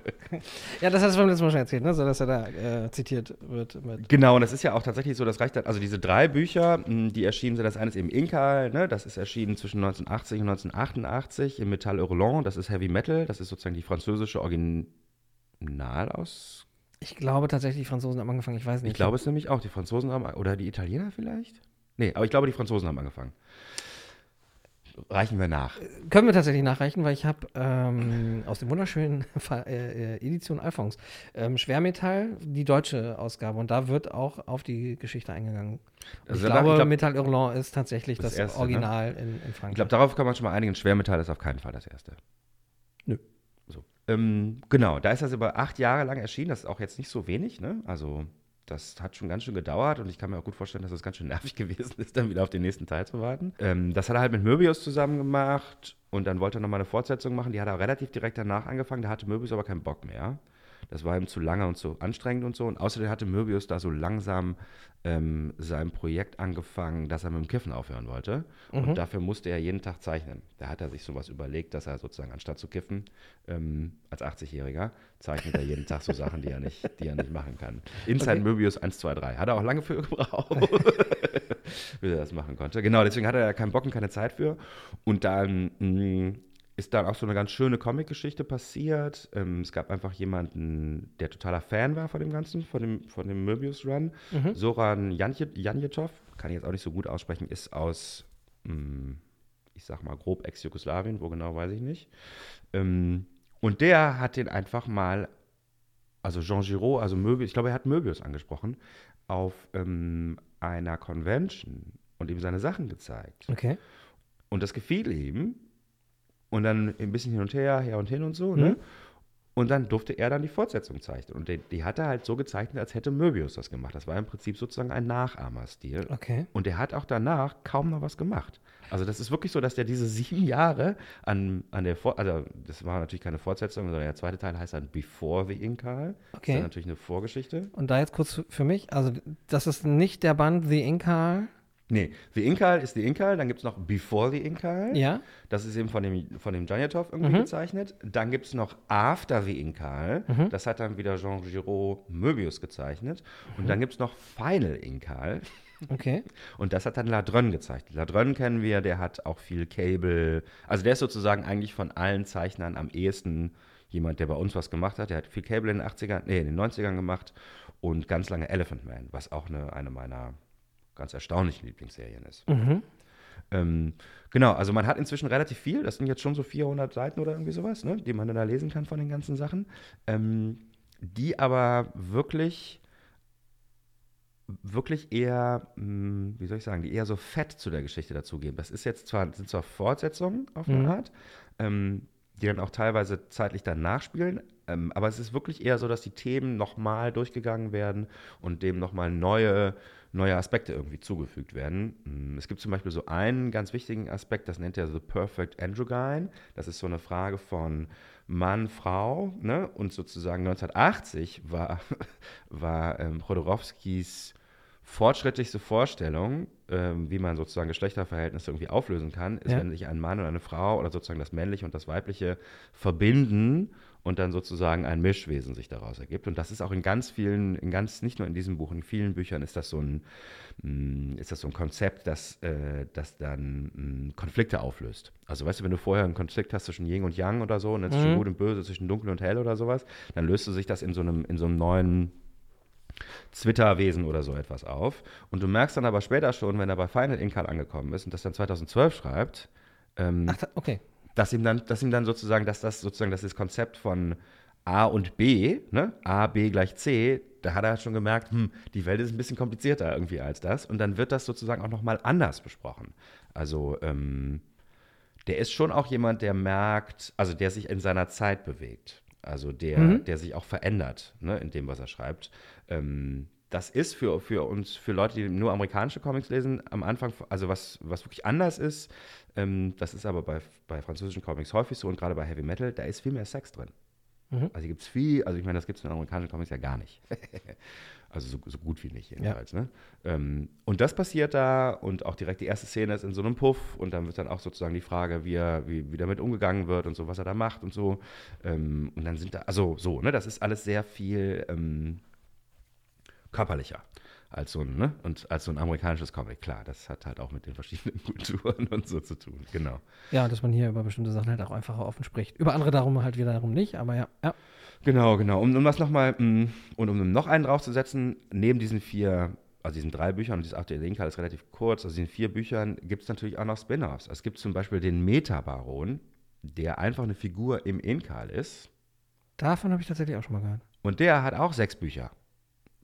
Ja, das hast du beim letzten Mal schon erzählt, ne? So, dass er da äh, zitiert wird mit. Genau, und das ist ja auch tatsächlich so, das reicht dann, also diese drei Bücher, die erschienen sind, das eine ist eben Inka, ne, das ist erschienen zwischen 1980 und 1988 im Metall Hurlant, das ist Heavy Metal, das ist sozusagen die französische Originalaus. Ich glaube tatsächlich, die Franzosen haben angefangen, ich weiß nicht. Ich glaube es nämlich auch, die Franzosen haben, oder die Italiener vielleicht? Nee, aber ich glaube, die Franzosen haben angefangen. Reichen wir nach. Können wir tatsächlich nachreichen, weil ich habe ähm, aus dem wunderschönen äh, äh, Edition Alphons ähm, Schwermetall, die deutsche Ausgabe. Und da wird auch auf die Geschichte eingegangen. Also ich glaube, ich glaub- Metall Hurlant ist tatsächlich das, Das erste, ne? Original in, in Ich Frankreich. glaube, darauf kann man schon mal einigen. Schwermetall ist auf keinen Fall das erste. Nö. So. Ähm, genau, da ist das über acht Jahre lang erschienen. Das ist auch jetzt nicht so wenig. Ne? Also, das hat schon ganz schön gedauert und ich kann mir auch gut vorstellen, dass es ganz schön nervig gewesen ist, dann wieder auf den nächsten Teil zu warten. Ähm, das hat er halt mit Möbius zusammen gemacht und dann wollte er nochmal eine Fortsetzung machen. Die hat er relativ direkt danach angefangen. Da hatte Möbius aber keinen Bock mehr. Das war ihm zu lange und zu anstrengend und so. Und außerdem hatte Möbius da so langsam ähm, sein Projekt angefangen, dass er mit dem Kiffen aufhören wollte. Und dafür musste er jeden Tag zeichnen. Da hat er sich sowas überlegt, dass er sozusagen anstatt zu kiffen, ähm, als 80-Jähriger, zeichnet er jeden Tag so Sachen, die er nicht, die er nicht machen kann. Inside Okay. Möbius 1, 2, 3. Hat er auch lange für gebraucht, bis er das machen konnte. Genau, deswegen hatte er keinen Bock und keine Zeit für. Und dann mh, ist dann auch so eine ganz schöne Comic-Geschichte passiert. Ähm, es gab einfach jemanden, der totaler Fan war von dem Ganzen, von dem, von dem Möbius-Run. Soran Janje- Janjetov, kann ich jetzt auch nicht so gut aussprechen, ist aus, mh, ich sag mal grob Ex-Jugoslawien, wo genau weiß ich nicht. Ähm, und der hat den einfach mal, also Jean Giraud, also Möbius, ich glaube, er hat Möbius angesprochen, auf ähm, einer Convention und ihm seine Sachen gezeigt. okay. Und das gefiel ihm. Und dann ein bisschen hin und her, her und hin und so, Mhm. ne? Und dann durfte er dann die Fortsetzung zeichnen. Und die, die hat er halt so gezeichnet, als hätte Möbius das gemacht. Das war im Prinzip sozusagen ein Nachahmerstil. Okay. Und der hat auch danach kaum noch was gemacht. Also das ist wirklich so, dass der diese sieben Jahre an, an der Vor also das war natürlich keine Fortsetzung, sondern der zweite Teil heißt dann Before the Incal. Das Okay. ist dann natürlich eine Vorgeschichte. Und da jetzt kurz für mich, also das ist nicht der Band The Inca. Nee, The Incal ist The Incal, dann gibt es noch Before the Incal. Ja. Das ist eben von dem, von dem Janjetov irgendwie gezeichnet. Dann gibt es noch After the Incal. Das hat dann wieder Jean Giraud Möbius gezeichnet. Und dann gibt es noch Final Incal. Okay. Und das hat dann Ladrön gezeichnet. Ladrön kennen wir, der hat auch viel Cable. Also der ist sozusagen eigentlich von allen Zeichnern am ehesten jemand, der bei uns was gemacht hat. Der hat viel Cable in den 80ern, nee, in den 90ern gemacht und ganz lange Elephant Man, was auch eine, eine meiner ganz erstaunlichen Lieblingsserien ist. Mhm. Ähm, genau, also man hat inzwischen relativ viel, das sind jetzt schon so 400 Seiten oder irgendwie sowas, ne, die man dann da lesen kann von den ganzen Sachen, ähm, die aber wirklich wirklich eher, mh, wie soll ich sagen, die eher so fett zu der Geschichte dazugeben. Das ist jetzt zwar, sind zwar Fortsetzungen auf eine Mhm. Art, ähm, die dann auch teilweise zeitlich dann nachspielen, ähm, aber es ist wirklich eher so, dass die Themen nochmal durchgegangen werden und dem nochmal neue, neue Aspekte irgendwie zugefügt werden. Mm, Es gibt zum Beispiel so einen ganz wichtigen Aspekt, das nennt er The Perfect Androgyne. Das ist so eine Frage von Mann, Frau, ne? Und sozusagen 1980 war, war ähm, Chodorowskis fortschrittlichste Vorstellung, ähm, wie man sozusagen Geschlechterverhältnisse irgendwie auflösen kann, ist, Ja. wenn sich ein Mann und eine Frau oder sozusagen das Männliche und das Weibliche verbinden und dann sozusagen ein Mischwesen sich daraus ergibt. Und das ist auch in ganz vielen, in ganz, nicht nur in diesem Buch, in vielen Büchern ist das so ein, mh, ist das so ein Konzept, das, äh, das dann mh, Konflikte auflöst. Also weißt du, wenn du vorher einen Konflikt hast zwischen Yin und Yang oder so, ne, zwischen Mhm. Gut und Böse, zwischen Dunkel und Hell oder sowas, dann löst du sich das in so einem, in so einem neuen Zwitterwesen oder so etwas auf. Und du merkst dann aber später schon, wenn er bei Final Inkal angekommen ist und das dann 2012 schreibt, ähm, Ach, okay. Dass ihm dann, dass ihm dann sozusagen, dass das sozusagen das ist Konzept von A und B, ne? A, B gleich C, da hat er schon gemerkt, hm, die Welt ist ein bisschen komplizierter irgendwie als das. Und dann wird das sozusagen auch nochmal anders besprochen. Also, ähm, der ist schon auch jemand, der merkt, also der sich in seiner Zeit bewegt. Also der, Mhm. der sich auch verändert, ne, in dem, was er schreibt. Ähm, das ist für, für uns, für Leute, die nur amerikanische Comics lesen, am Anfang, also was, was wirklich anders ist, ähm, das ist aber bei, bei französischen Comics häufig so und gerade bei Heavy Metal, da ist viel mehr Sex drin. Mhm. Also gibt es viel, also ich meine, das gibt es in amerikanischen Comics ja gar nicht. also so, so gut wie nicht jedenfalls. Ne? Ähm, und das passiert da und auch direkt die erste Szene ist in so einem Puff und dann wird dann auch sozusagen die Frage, wie, er, wie, wie damit umgegangen wird und so, was er da macht und so. Ähm, und dann sind da, also so, ne, das ist alles sehr viel ähm, körperlicher als so ein, ne? Und als so ein amerikanisches Comic, klar, das hat halt auch mit den verschiedenen Kulturen und so zu tun, genau. Ja, dass man hier über bestimmte Sachen halt auch einfacher offen spricht. Über andere darum halt wiederum nicht, aber ja. ja. Genau, genau. Um, um das nochmal, und um noch einen draufzusetzen, neben diesen vier, also diesen drei Büchern, und dieses achte Linker ist relativ kurz, also diesen vier Büchern gibt es natürlich auch noch Spin-offs. Es gibt zum Beispiel den Metabaron, der einfach eine Figur im Inkal ist. Davon habe ich tatsächlich auch schon mal gehört. Und der hat auch sechs Bücher,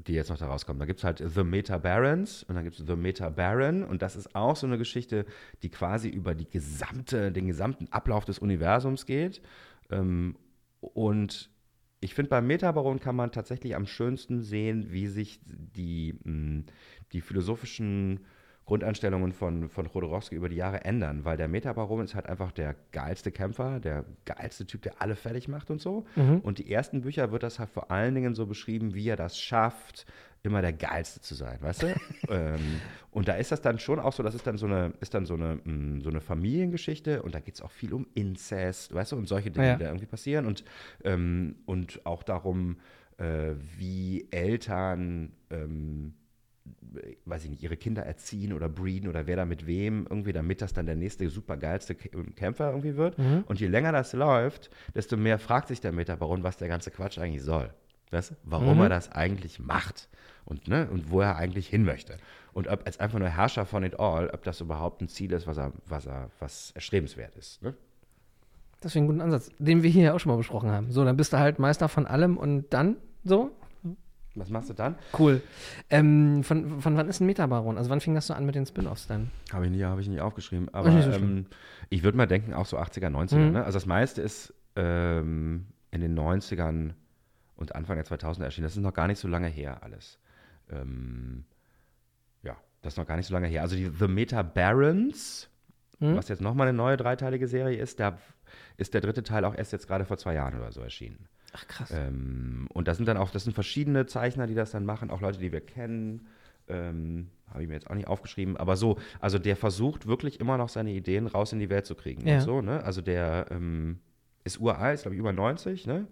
die jetzt noch da rauskommen. Da gibt es halt The Meta Barons und dann gibt es The Meta Baron. Und das ist auch so eine Geschichte, die quasi über die gesamte, den gesamten Ablauf des Universums geht. Ähm, und ich finde, beim Metabaron kann man tatsächlich am schönsten sehen, wie sich die, mh, die philosophischen Grundeinstellungen von, von Chodorowski über die Jahre ändern, weil der Metabaron ist halt einfach der geilste Kämpfer, der geilste Typ, der alle fertig macht und so. Mhm. Und die ersten Bücher wird das halt vor allen Dingen so beschrieben, wie er das schafft, immer der Geilste zu sein, weißt du? ähm, und da ist das dann schon auch so, das ist dann so eine, ist dann so eine, mh, so eine Familiengeschichte und da geht es auch viel um Inzest, weißt du, und solche Dinge, Ja. die da irgendwie passieren und, ähm, und auch darum, äh, wie Eltern ähm, weiß ich nicht, ihre Kinder erziehen oder breeden oder wer da mit wem, irgendwie, damit das dann der nächste supergeilste Kä- Kämpfer irgendwie wird. Mhm. Und je länger das läuft, desto mehr fragt sich der Metabaron, was der ganze Quatsch eigentlich soll. Weißt? du? Warum Mhm. er das eigentlich macht und, ne, und wo er eigentlich hin möchte. Und ob als einfach nur Herrscher von it all, ob das überhaupt ein Ziel ist, was er, was er, was erstrebenswert ist. Ne? Das wäre ein guter Ansatz, den wir hier auch schon mal besprochen haben. So, dann bist du halt Meister von allem und dann so. Was machst du dann? Cool. Ähm, von, von wann ist ein Metabaron? Also wann fing das so an mit den Spin-Offs dann? Habe ich nie, habe ich nie aufgeschrieben. Aber so ähm, ich würde mal denken, auch so 80er, 90er. Mhm. Ne? Also das meiste ist ähm, in den 90ern und Anfang der 2000er erschienen. Das ist noch gar nicht so lange her alles. Ähm, ja, das ist noch gar nicht so lange her. Also die The Meta Barons, Mhm. was jetzt nochmal eine neue dreiteilige Serie ist, da ist der dritte Teil auch erst jetzt gerade vor zwei Jahren oder so erschienen. Ach krass. Ähm, und das sind dann auch, das sind verschiedene Zeichner, die das dann machen, auch Leute, die wir kennen. Ähm, Habe ich mir jetzt auch nicht aufgeschrieben, aber so, also der versucht wirklich immer noch seine Ideen raus in die Welt zu kriegen Ja. so, ne? Also der ähm, ist uralt, glaube ich über 90, ne?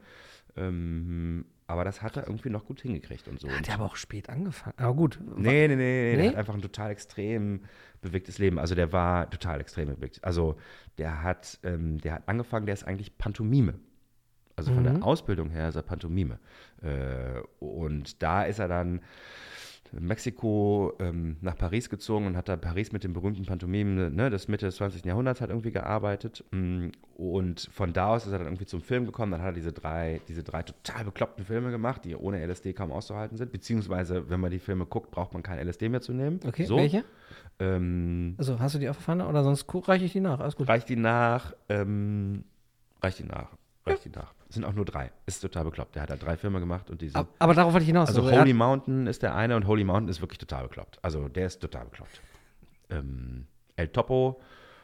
Ähm, aber das hat er irgendwie noch gut hingekriegt und so. Hat er aber auch spät angefangen. Aber gut. Nee, nee, nee, nee, Nee? der hat einfach ein total extrem bewegtes Leben. Also der war total extrem bewegt. Also der hat, ähm, der hat angefangen, der ist eigentlich Pantomime. Also von Mhm. der Ausbildung her ist er Pantomime. Äh, und da ist er dann in Mexiko ähm, nach Paris gezogen und hat da Paris mit den berühmten Pantomimen ne, des Mitte des 20. Jahrhunderts hat irgendwie gearbeitet. Mm, Und von da aus ist er dann irgendwie zum Film gekommen. Dann hat er diese drei, diese drei total bekloppten Filme gemacht, die ohne LSD kaum auszuhalten sind. Beziehungsweise, wenn man die Filme guckt, braucht man kein LSD mehr zu nehmen. Okay, so. welche? Ähm, Also hast du die auf der Pfanne oder sonst reiche ich die nach? Alles gut. reicht die nach? Ähm, reicht die nach? Reicht die nach? Es sind auch nur drei. Ist total bekloppt. Der hat da drei Filme gemacht und die sind. Ab- Aber darauf wollte ich hinaus. Also er Holy Mountain ist der eine und Holy Mountain ist wirklich total bekloppt. Also der ist total bekloppt. Ähm, El Topo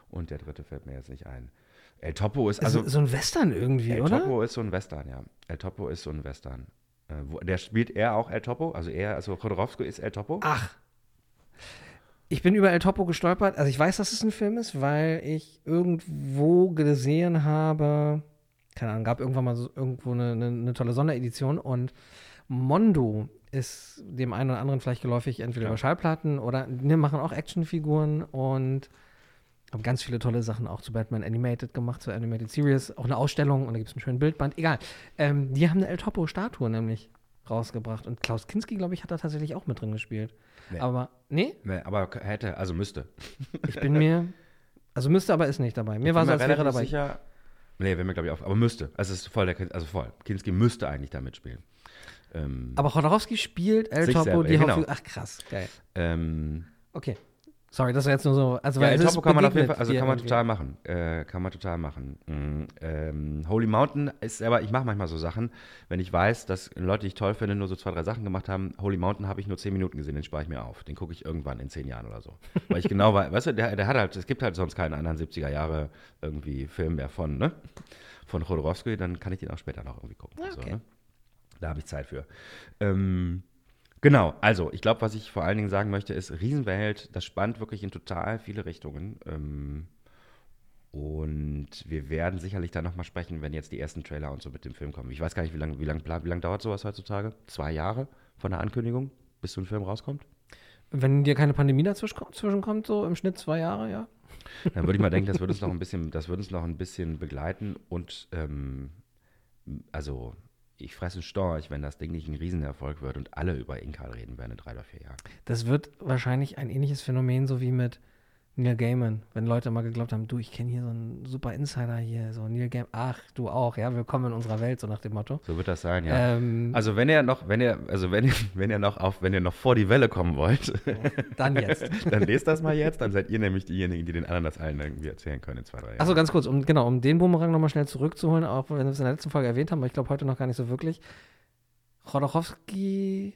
und der dritte fällt mir jetzt nicht ein. El Topo ist also so, so ein Western irgendwie, El oder? Topo ist so ein Western, ja. El Topo ist so ein Western. Äh, wo, der spielt er auch El Topo, also er, also Chodorowski ist El Topo. Ach. Ich bin über El Topo gestolpert. Also ich weiß, dass es ein Film ist, weil ich irgendwo gesehen habe, keine Ahnung, gab irgendwann mal so irgendwo eine, eine, eine tolle Sonderedition und Mondo ist dem einen oder anderen vielleicht geläufig, entweder Ja. über Schallplatten oder ne, machen auch Actionfiguren und haben ganz viele tolle Sachen auch zu Batman Animated gemacht, zur Animated Series, auch eine Ausstellung und da gibt es einen schönen Bildband. Egal. Ähm, die haben eine El Topo-Statue nämlich rausgebracht und Klaus Kinski, glaube ich, hat da tatsächlich auch mit drin gespielt. Nee. Aber, nee, Nee, aber hätte, also müsste. ich bin mir, also müsste, aber ist nicht dabei. Mir war so, bin als wäre dabei. sicher. Nee, wäre mir, glaube ich, auch. Aber müsste. Also, es ist voll der, also voll. Kinski müsste eigentlich da mitspielen. Ähm, Aber Chodorowski spielt El Topo die ja, genau. Ach krass, geil. ähm, Okay. Sorry, das war jetzt nur so. Also, ja, El Topo kann man auf jeden Fall, also kann man total machen. Äh, kann man total machen. Mm, ähm, Holy Mountain ist aber, ich mache manchmal so Sachen, wenn ich weiß, dass Leute, die ich toll finde, nur so zwei, drei Sachen gemacht haben. Holy Mountain habe ich nur zehn Minuten gesehen, den spare ich mir auf. Den gucke ich irgendwann in zehn Jahren oder so. Weil ich genau weiß, weißt du, der, der hat halt, es gibt halt sonst keinen anderen 70er Jahre irgendwie Film mehr von, ne? Von Chodorowski, dann kann ich den auch später noch irgendwie gucken. Ah, So, okay. ne? Da habe ich Zeit für. Ähm, genau, also ich glaube, was ich vor allen Dingen sagen möchte, ist, Riesenwelt, das spannt wirklich in total viele Richtungen. Ähm, und wir werden sicherlich da nochmal sprechen, wenn jetzt die ersten Trailer und so mit dem Film kommen. Ich weiß gar nicht, wie lange wie lang, wie lang dauert sowas heutzutage? Zwei Jahre von der Ankündigung, bis so ein Film rauskommt? Wenn dir keine Pandemie dazwischen zwischenkommt, so im Schnitt zwei Jahre, ja. Dann würde ich mal denken, das wird uns noch ein bisschen, das wird uns noch ein bisschen begleiten und ähm, also ich fresse Storch, wenn das Ding nicht ein Riesenerfolg wird und alle über Inkal reden werden in drei oder vier Jahren. Das wird wahrscheinlich ein ähnliches Phänomen, so wie mit Neil Gaiman. Wenn Leute mal geglaubt haben, du, ich kenne hier so einen super Insider hier, so Neil Gaiman. Ach, du auch, ja, willkommen in unserer Welt, so nach dem Motto. So wird das sein, ja. Ähm, Also wenn ihr noch, wenn ihr, also wenn ihr, wenn ihr noch auf, wenn ihr noch vor die Welle kommen wollt, dann jetzt. dann lest das mal jetzt, dann seid ihr nämlich diejenigen, die den anderen das allen irgendwie erzählen können in zwei, drei Jahren. Achso, ganz kurz, um, genau, um den Boomerang nochmal schnell zurückzuholen, auch wenn wir es in der letzten Folge erwähnt haben, aber ich glaube heute noch gar nicht so wirklich. Chodorowski,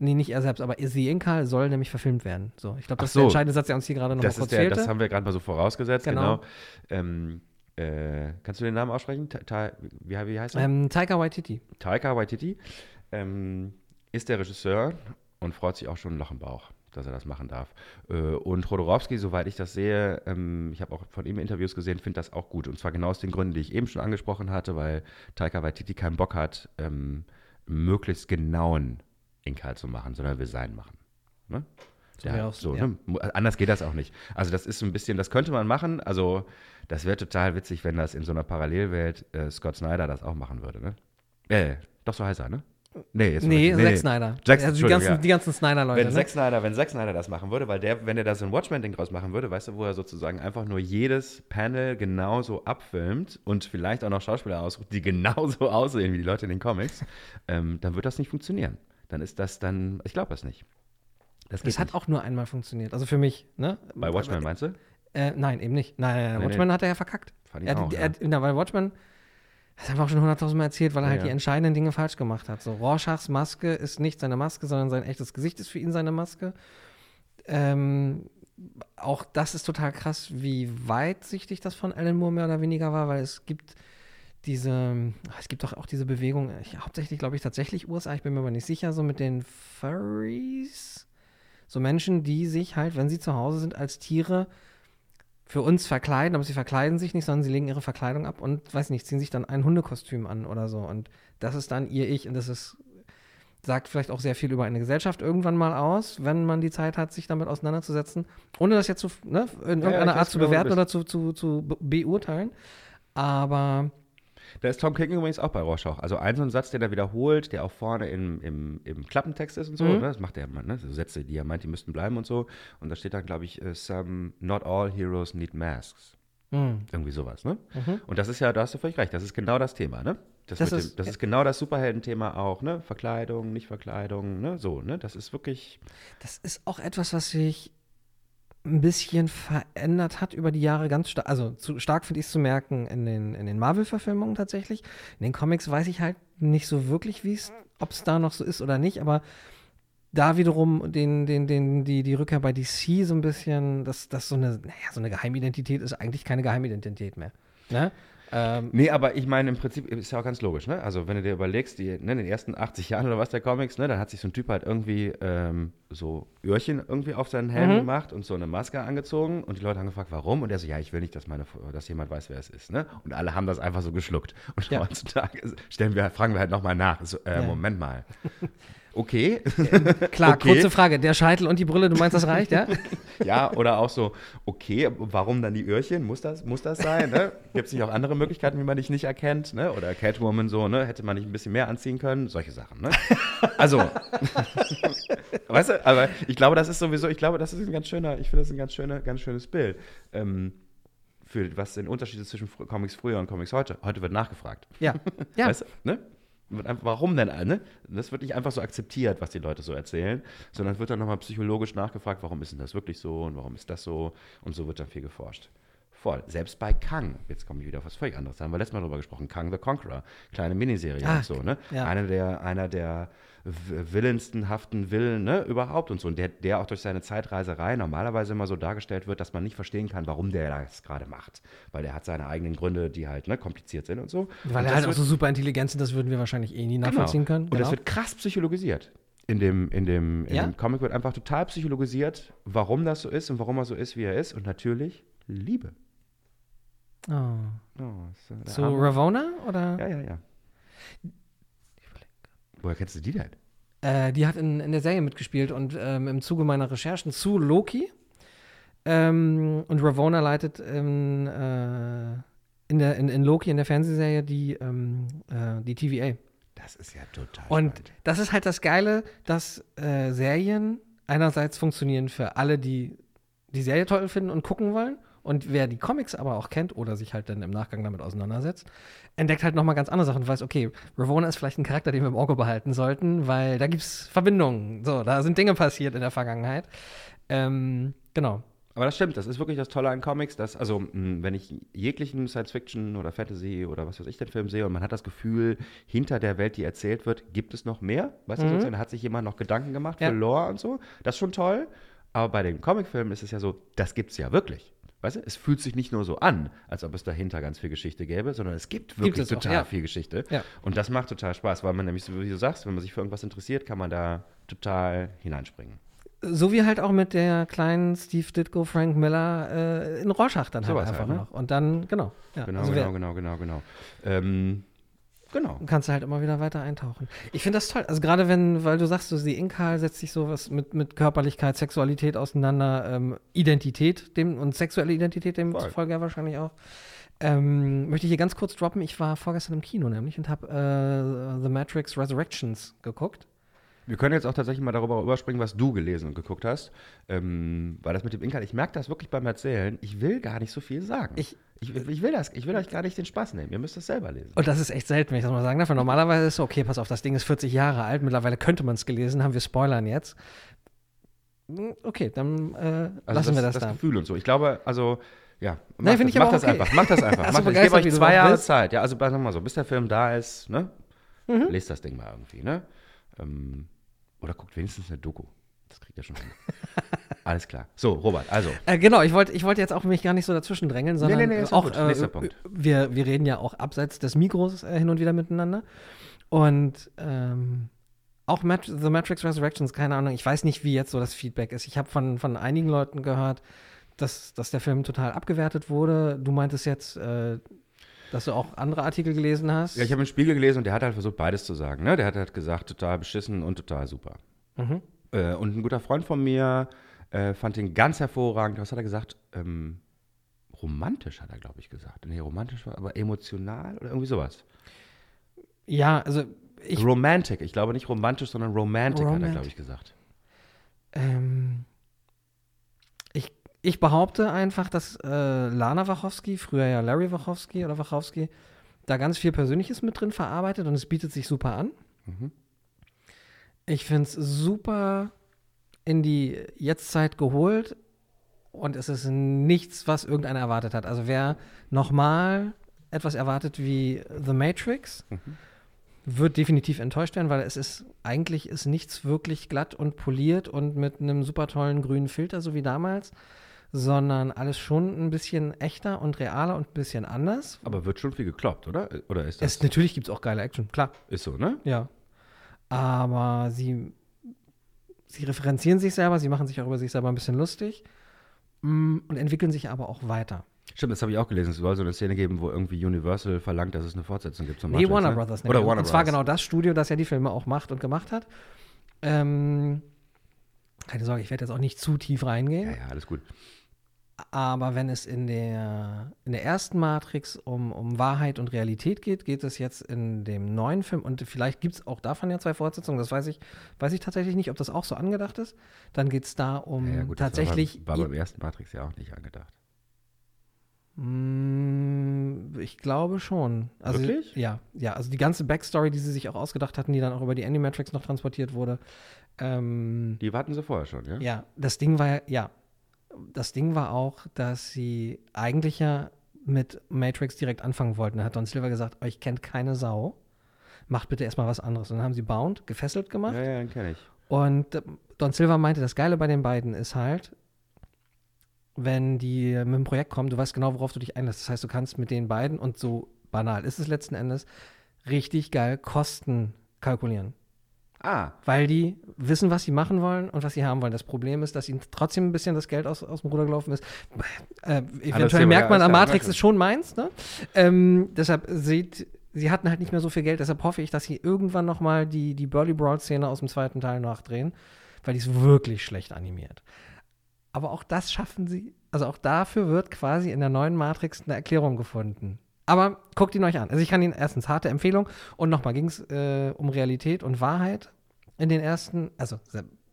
nee, nicht er selbst, aber Sie Inkal soll nämlich verfilmt werden. So, ich glaube, das Ach ist so. der entscheidende Satz, der uns hier gerade noch das mal kurz ist der, fehlte. das haben wir gerade mal so vorausgesetzt, Genau. genau. Ähm, äh, kannst du den Namen aussprechen? Ta Ta wie, wie heißt er? ähm, Taika Waititi. Taika Waititi ähm, ist der Regisseur und freut sich auch schon ein Loch im Bauch, dass er das machen darf. Äh, und Chodorowski, soweit ich das sehe, ähm, ich habe auch von ihm Interviews gesehen, findet das auch gut. Und zwar genau aus den Gründen, die ich eben schon angesprochen hatte, weil Taika Waititi keinen Bock hat, ähm, möglichst genauen Inkal zu machen, sondern will sein machen. Ne? Ja, auch- so, ja. ne? Anders geht das auch nicht. Also das ist ein bisschen, das könnte man machen. Also das wäre total witzig, wenn das in so einer Parallelwelt äh, Scott Snyder das auch machen würde, ne? Äh, doch so heißt er, ne? Nee, jetzt Nee, nee, Zack Snyder. Zack- also die ganzen, ja. die ganzen Snyder-Leute. Wenn Ne? Zack Snyder, wenn Zack Snyder das machen würde, weil der, wenn er da so ein Watchmen-Ding draus machen würde, weißt du, wo er sozusagen einfach nur jedes Panel genauso abfilmt und vielleicht auch noch Schauspieler ausruft, die genauso aussehen wie die Leute in den Comics, ähm, dann wird das nicht funktionieren. Dann ist das dann, ich glaube das nicht. Das, Das hat nicht. auch nur einmal funktioniert. Also für mich, ne? Bei Watchmen meinst du? Äh, nein, eben nicht. Nein, nein, nein. Nee, Watchmen hat er ja verkackt. Fand ich Er, auch, hat, ja. er, hat- na, weil Watchmen, das haben wir auch schon hunderttausend Mal erzählt, weil er Ja, halt ja. die entscheidenden Dinge falsch gemacht hat. So, Rorschachs Maske ist nicht seine Maske, sondern sein echtes Gesicht ist für ihn seine Maske. Ähm, auch das ist total krass, wie weitsichtig das von Alan Moore mehr oder weniger war, weil es gibt diese, es gibt doch auch diese Bewegung, ich, hauptsächlich glaube ich tatsächlich USA, ich bin mir aber nicht sicher, so mit den Furries. So Menschen, die sich halt, wenn sie zu Hause sind, als Tiere für uns verkleiden, aber sie verkleiden sich nicht, sondern sie legen ihre Verkleidung ab und, weiß nicht, ziehen sich dann ein Hundekostüm an oder so. Und das ist dann ihr Ich und das ist, sagt vielleicht auch sehr viel über eine Gesellschaft irgendwann mal aus, wenn man die Zeit hat, sich damit auseinanderzusetzen, ohne das jetzt zu, ne, in ja, irgendeiner ich Art weiß zu genau, bewerten oder zu, zu, zu be- beurteilen. Aber Da ist Tom King übrigens auch bei Rorschach. Also ein so ein Satz, den er wiederholt, der auch vorne im, im, im Klappentext ist und so. Mhm. Ne? Das macht er immer, ne? So Sätze, die er meint, die müssten bleiben und so. Und da steht dann, glaube ich, äh, some, not all heroes need masks. Hm. Irgendwie sowas, ne? Und das ist ja, da hast du völlig recht, das ist genau das Thema, ne? Das, Das ist- dem, das ist genau das Superheldenthema auch, ne? Verkleidung, Nicht-Verkleidung, ne? So, ne? Das ist wirklich. Das ist auch etwas, was sich ein bisschen verändert hat über die Jahre ganz stark. Also zu stark finde ich es zu merken in den, in den Marvel-Verfilmungen tatsächlich. In den Comics weiß ich halt nicht so wirklich, wie es, ob es da noch so ist oder nicht, aber da wiederum den, den, den, die, die Rückkehr bei DC so ein bisschen, dass das so eine, naja, so eine Geheimidentität ist eigentlich keine Geheimidentität mehr. Ne? Ähm, Nee, aber ich meine, im Prinzip ist ja auch ganz logisch, ne? Also, wenn du dir überlegst, die, ne, in den ersten 80 Jahren oder was der Comics, ne, dann hat sich so ein Typ halt irgendwie ähm, so Öhrchen irgendwie auf seinen Helm Mhm. gemacht und so eine Maske angezogen und die Leute haben gefragt, warum? Und er so, ja, ich will nicht, dass, meine, dass jemand weiß, wer es ist, ne? Und alle haben das einfach so geschluckt. Und Ja. heutzutage stellen wir, fragen wir halt nochmal nach. So, äh, Ja. Moment mal. Okay. klar, Okay. kurze Frage. Der Scheitel und die Brille, du meinst, das reicht, ja? Ja, oder auch so, okay, warum dann die Öhrchen? Muss das, muss das sein? Ne? Gibt es nicht auch andere Möglichkeiten, wie man dich nicht erkennt? Ne? Oder Catwoman so, ne? Hätte man nicht ein bisschen mehr anziehen können? Solche Sachen, ne? Also, weißt du, aber ich glaube, das ist sowieso, ich glaube, das ist ein ganz schöner, ich finde das ein ganz, schöner, ganz schönes Bild. Ähm, für was den Unterschied ist zwischen Comics früher und Comics heute. Heute wird nachgefragt. Ja. ja. Weißt du, ne? Warum denn? Ne? Das wird nicht einfach so akzeptiert, was die Leute so erzählen, sondern wird dann nochmal psychologisch nachgefragt, warum ist denn das wirklich so und warum ist das so? Und so wird dann viel geforscht. Voll. Selbst bei Kang, jetzt komme ich wieder auf was völlig anderes, da haben wir letztes Mal drüber gesprochen, Kang the Conqueror, kleine Miniserie Ah, und so, ne? ja. Einer der, einer der willenstenhaften Willen, ne, überhaupt und so. Und der, der auch durch seine Zeitreiserei normalerweise immer so dargestellt wird, dass man nicht verstehen kann, warum der das gerade macht. Weil er hat seine eigenen Gründe, die halt, ne, kompliziert sind und so. Weil und er halt auch so super intelligent ist, das würden wir wahrscheinlich eh nie nachvollziehen können. und das wird krass psychologisiert. In dem, in, dem, in Ja? dem Comic wird einfach total psychologisiert, warum das so ist und warum er so ist, wie er ist. Und natürlich Liebe. oh. Oh, Arme. Ravona oder? Ja, ja, ja. Woher kennst du die denn? Äh, die hat in, in der Serie mitgespielt und ähm, im Zuge meiner Recherchen zu Loki. Ähm, und Ravona leitet in, äh, in, der, in, in Loki, in der Fernsehserie, die, ähm, äh, die TVA. Das ist ja total Und spannend. das ist halt das Geile, dass äh, Serien einerseits funktionieren für alle, die die Serie toll finden und gucken wollen. Und wer die Comics aber auch kennt oder sich halt dann im Nachgang damit auseinandersetzt, entdeckt halt nochmal ganz andere Sachen und weiß, okay, Ravona ist vielleicht ein Charakter, den wir im Auge behalten sollten, weil da gibt es Verbindungen. So, da sind Dinge passiert in der Vergangenheit. Ähm, genau. Aber das stimmt, das ist wirklich das Tolle an Comics, dass, also, wenn ich jeglichen Science-Fiction oder Fantasy oder was weiß ich den Film sehe und man hat das Gefühl, hinter der Welt, die erzählt wird, gibt es noch mehr. Weißt du, Mhm. sozusagen, da hat sich jemand noch Gedanken gemacht für Ja. Lore und so. Das ist schon toll. Aber bei den Comicfilmen ist es ja so, das gibt es ja wirklich. Weißt du, es fühlt sich nicht nur so an, als ob es dahinter ganz viel Geschichte gäbe, sondern es gibt wirklich es auch, total ja. viel Geschichte. Ja. Und das macht total Spaß, weil man nämlich, so wie du sagst, wenn man sich für irgendwas interessiert, kann man da total hineinspringen. So wie halt auch mit der kleinen Steve Ditko, Frank Miller äh, in Rorschach dann halt einfach halt, ne? noch. Und dann, genau. Ja, Genau, also genau, wer- genau, genau, genau. Ähm, genau. kannst du halt immer wieder weiter eintauchen. Ich finde das toll. Also gerade wenn, weil du sagst, so die Inkal setzt sich sowas mit, mit Körperlichkeit, Sexualität auseinander, ähm, Identität dem, und sexuelle Identität demzufolge ja wahrscheinlich auch. Ähm, möchte ich hier ganz kurz droppen. Ich war vorgestern im Kino nämlich und habe äh, The Matrix Resurrections geguckt. Wir können jetzt auch tatsächlich mal darüber überspringen, was du gelesen und geguckt hast. Ähm, weil das mit dem Inka, ich merke das wirklich beim Erzählen, ich will gar nicht so viel sagen. Ich- ich, ich will das, ich will euch gar nicht den Spaß nehmen. Ihr müsst es selber lesen. Und das ist echt selten, wenn ich das mal sagen darf. Normalerweise ist so, okay, pass auf, das Ding ist 40 Jahre alt. Mittlerweile könnte man es gelesen haben. Wir spoilern jetzt. Hm, Okay, dann äh, Also lassen wir das, das da. Gefühl und so. Ich glaube, also, ja, mach, find das, ich mach das okay. einfach. Mach das einfach. Mach das. Ich gebe euch zwei Jahre. Zeit. Ja, also sag mal so, bis der Film da ist, ne? Mhm. Lest das Ding mal irgendwie, ne? Ähm, oder guckt wenigstens eine Doku. Das kriegt ihr schon hin. Alles klar. So, Robert, also. Äh, genau, ich wollte ich wollte jetzt auch mich gar nicht so dazwischen drängeln, sondern nee, nee, ja auch, äh, Nächster Punkt. Wir, wir reden ja auch abseits des Mikros äh, hin und wieder miteinander. Und ähm, auch Mat The Matrix Resurrections, keine Ahnung, ich weiß nicht, wie jetzt so das Feedback ist. Ich habe von, von einigen Leuten gehört, dass, dass der Film total abgewertet wurde. Du meintest jetzt, äh, dass du auch andere Artikel gelesen hast. Ja, ich habe einen Spiegel gelesen und der hat halt versucht, beides zu sagen. Ne? Der hat halt gesagt, total beschissen und total super. Mhm. Äh, und ein guter Freund von mir äh, fand ihn ganz hervorragend. Was hat er gesagt? Ähm, romantisch, hat er, glaube ich, gesagt. Nee, romantisch war, aber emotional oder irgendwie sowas. Ja, also ich, Romantic. Ich glaube nicht romantisch, sondern romantic, hat er, Romantic. glaube ich, gesagt. ähm, ich, ich behaupte einfach, dass äh, Lana Wachowski, früher ja Larry Wachowski oder Wachowski, da ganz viel Persönliches mit drin verarbeitet und es bietet sich super an. Mhm. Ich finde es super in die Jetztzeit geholt und es ist nichts, was irgendeiner erwartet hat. Also wer nochmal etwas erwartet wie The Matrix, wird definitiv enttäuscht werden, weil es ist eigentlich ist nichts wirklich glatt und poliert und mit einem super tollen grünen Filter, so wie damals, sondern alles schon ein bisschen echter und realer und ein bisschen anders. Aber wird schon viel gekloppt, oder? Oder ist das Es, natürlich gibt es auch geile Action, klar. ist so, ne? Ja. Aber sie, sie referenzieren sich selber, sie machen sich auch über sich selber ein bisschen lustig mm, und entwickeln sich aber auch weiter. Stimmt, das habe ich auch gelesen. Es soll so eine Szene geben, wo irgendwie Universal verlangt, dass es eine Fortsetzung gibt zum Nee, Matrix, Warner ne? Brothers. Oder. Warner Und zwar Brothers. genau das Studio, das ja die Filme auch macht und gemacht hat. Ähm, keine Sorge, ich werde jetzt auch nicht zu tief reingehen. Ja, ja, alles gut. Aber wenn es in der, in der ersten Matrix um, um Wahrheit und Realität geht, geht es jetzt in dem neuen Film, und vielleicht gibt es auch davon ja zwei Fortsetzungen, das weiß ich, weiß ich tatsächlich nicht, ob das auch so angedacht ist. Dann geht es da um Ja, ja, gut, das tatsächlich. War, beim- war beim ersten Matrix ja auch nicht angedacht. Mm, Ich glaube schon. Also, Wirklich? Ja, ja. Also die ganze Backstory, die sie sich auch ausgedacht hatten, die dann auch über die Animatrix noch transportiert wurde. Ähm, Die warten sie vorher schon, ja? ja, das Ding war ja, ja. Das Ding war auch, dass sie eigentlich ja mit Matrix direkt anfangen wollten. Da hat Don Silver gesagt, euch kennt keine Sau. Macht bitte erstmal was anderes. Und dann haben sie Bound gefesselt gemacht. Ja, ja, den kenne ich. Und äh, Don Silver meinte, das Geile bei den beiden ist halt, wenn die mit dem Projekt kommen, du weißt genau, worauf du dich einlässt. Das heißt, du kannst mit den beiden, und so banal ist es letzten Endes, richtig geil Kosten kalkulieren. Ah, Weil die wissen, was sie machen wollen und was sie haben wollen. Das Problem ist, dass ihnen trotzdem ein bisschen das Geld aus, aus dem Ruder gelaufen ist. Äh, eventuell Thema, merkt man, am ja Matrix Matrix. ist schon meins. Ne? Ähm, deshalb sieht, sie hatten halt nicht mehr so viel Geld. Deshalb hoffe ich, dass sie irgendwann noch mal die, die Burly Brawl-Szene aus dem zweiten Teil nachdrehen, weil die ist wirklich schlecht animiert. Aber auch das schaffen sie. Also auch dafür wird quasi in der neuen Matrix eine Erklärung gefunden. Aber guckt ihn euch an. Also ich kann Ihnen erstens harte Empfehlung und nochmal ging es äh, um Realität und Wahrheit in den ersten, also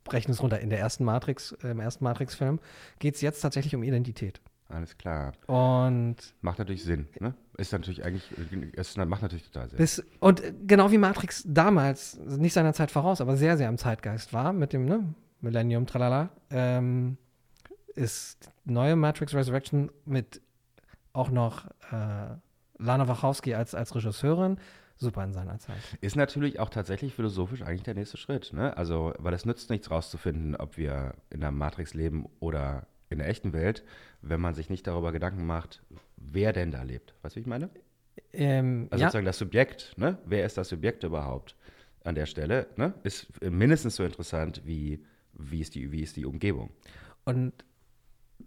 brechen es runter, in der ersten Matrix, äh, im ersten Matrix-Film geht es jetzt tatsächlich um Identität. alles klar. Und Macht natürlich Sinn, ne? Ist natürlich eigentlich, es macht natürlich total Sinn. bis, und äh, genau wie Matrix damals, nicht seiner Zeit voraus, aber sehr, sehr im Zeitgeist war, mit dem ne, Millennium, tralala, ähm, ist neue Matrix Resurrection mit auch noch äh, Lana Wachowski als, als Regisseurin super in seiner Zeit. Ist natürlich auch tatsächlich philosophisch eigentlich der nächste Schritt, ne? Also, weil es nützt nichts rauszufinden, ob wir in der Matrix leben oder in der echten Welt, wenn man sich nicht darüber Gedanken macht, wer denn da lebt. Weißt du, wie ich meine? Ähm, Also ja, sozusagen das Subjekt, ne? Wer ist das Subjekt überhaupt an der Stelle, ne? Ist mindestens so interessant wie, wie, ist, die, wie ist die Umgebung. Und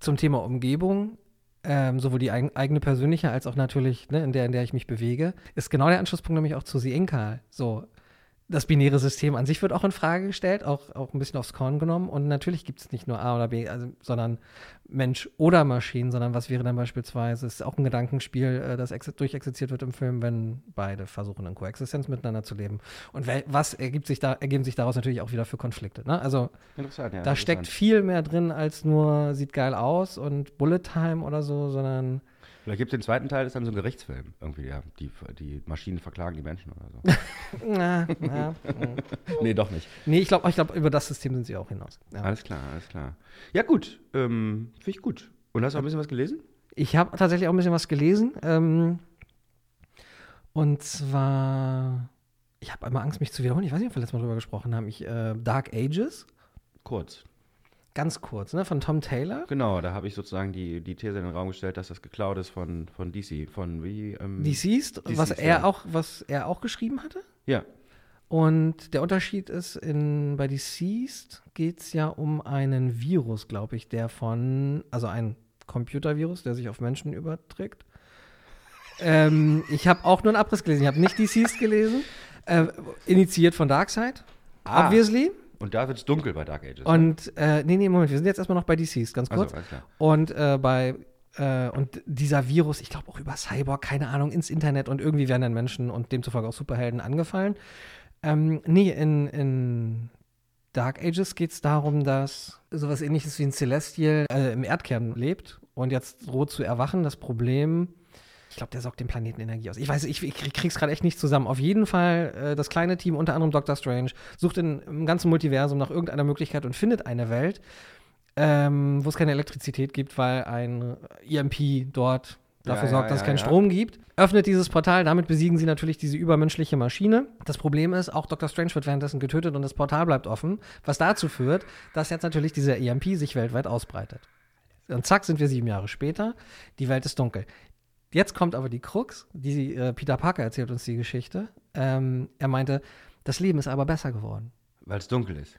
zum Thema Umgebung, ähm, sowohl die eigen, eigene persönliche als auch natürlich ne, in der, in der ich mich bewege, ist genau der Anschlusspunkt nämlich auch zu The Incal. So, das binäre System an sich wird auch in Frage gestellt, auch, auch ein bisschen aufs Korn genommen. Und natürlich gibt es nicht nur A oder B, also, sondern Mensch oder Maschinen, sondern was wäre dann beispielsweise, ist auch ein Gedankenspiel, äh, das ex durchexerziert wird im Film, wenn beide versuchen, in Koexistenz miteinander zu leben. Und was ergibt sich da, ergeben sich daraus natürlich auch wieder für Konflikte. Ne? Also ja. da steckt viel mehr drin als nur sieht geil aus und Bullet Time oder so, sondern Vielleicht gibt es den zweiten Teil, das ist dann so ein Gerichtsfilm. Irgendwie, ja. Die, die Maschinen verklagen die Menschen oder so. na, na, nee, doch nicht. nee, ich glaube, ich glaub, über das System sind sie auch hinaus. Ja. Alles klar, alles klar. Ja, gut. Ähm, Finde ich gut. Und hast du auch ein bisschen was gelesen? Ich habe tatsächlich auch ein bisschen was gelesen. Ähm, und zwar, ich habe einmal Angst, mich zu wiederholen. Ich weiß nicht, ob wir letztes Mal drüber gesprochen haben. Ich, äh, Dark Ages, Kurz. Ganz kurz, ne, von Tom Taylor. Genau, da habe ich sozusagen die, die These in den Raum gestellt, dass das geklaut ist von, von DC. Von wie? Ähm, Deceased, was Deceased, er ja. auch, was er auch geschrieben hatte. Ja. Und der Unterschied ist, in, bei Deceased geht es ja um einen Virus, glaube ich, der von, also ein Computervirus, der sich auf Menschen überträgt. ähm, ich habe auch nur einen Abriss gelesen, ich habe nicht Deceased gelesen. Äh, initiiert von Darkseid, Ah. obviously. Und da wird es dunkel bei Dark Ages. ne? Und, äh, nee, nee, Moment, wir sind jetzt erstmal noch bei Deceased, ganz Also, kurz. alles klar. Und äh, bei Äh, und dieser Virus, ich glaube auch über Cyborg, keine Ahnung, ins Internet und irgendwie werden dann Menschen und demzufolge auch Superhelden angefallen. Ähm, nee, in, in Dark Ages geht es darum, dass sowas ähnliches wie ein Celestial äh, im Erdkern lebt und jetzt droht zu erwachen. Das Problem, ich glaube, der saugt den Planeten Energie aus. Ich weiß, ich, ich krieg's gerade echt nicht zusammen. Auf jeden Fall, äh, das kleine Team, unter anderem Doctor Strange, sucht in, im ganzen Multiversum nach irgendeiner Möglichkeit und findet eine Welt, ähm, wo es keine Elektrizität gibt, weil ein EMP dort dafür Ja, sorgt, ja, dass es keinen ja. Strom gibt. Öffnet dieses Portal, damit besiegen sie natürlich diese übermenschliche Maschine. Das Problem ist, auch Dr. Strange wird währenddessen getötet und das Portal bleibt offen, was dazu führt, dass jetzt natürlich dieser EMP sich weltweit ausbreitet. Und zack, sind wir sieben Jahre später, die Welt ist dunkel. Jetzt kommt aber die Krux, die äh, Peter Parker erzählt uns die Geschichte. Ähm, er meinte, das Leben ist aber besser geworden, Weil es dunkel ist.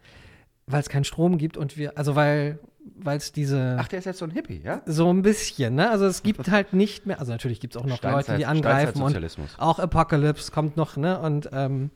weil es keinen Strom gibt und wir, also weil weil es diese Ach, der ist jetzt so ein Hippie, ja? so ein bisschen, ne? Also es gibt halt nicht mehr, also natürlich gibt es auch noch Leute, die angreifen und auch Apocalypse kommt noch, ne? Und ähm,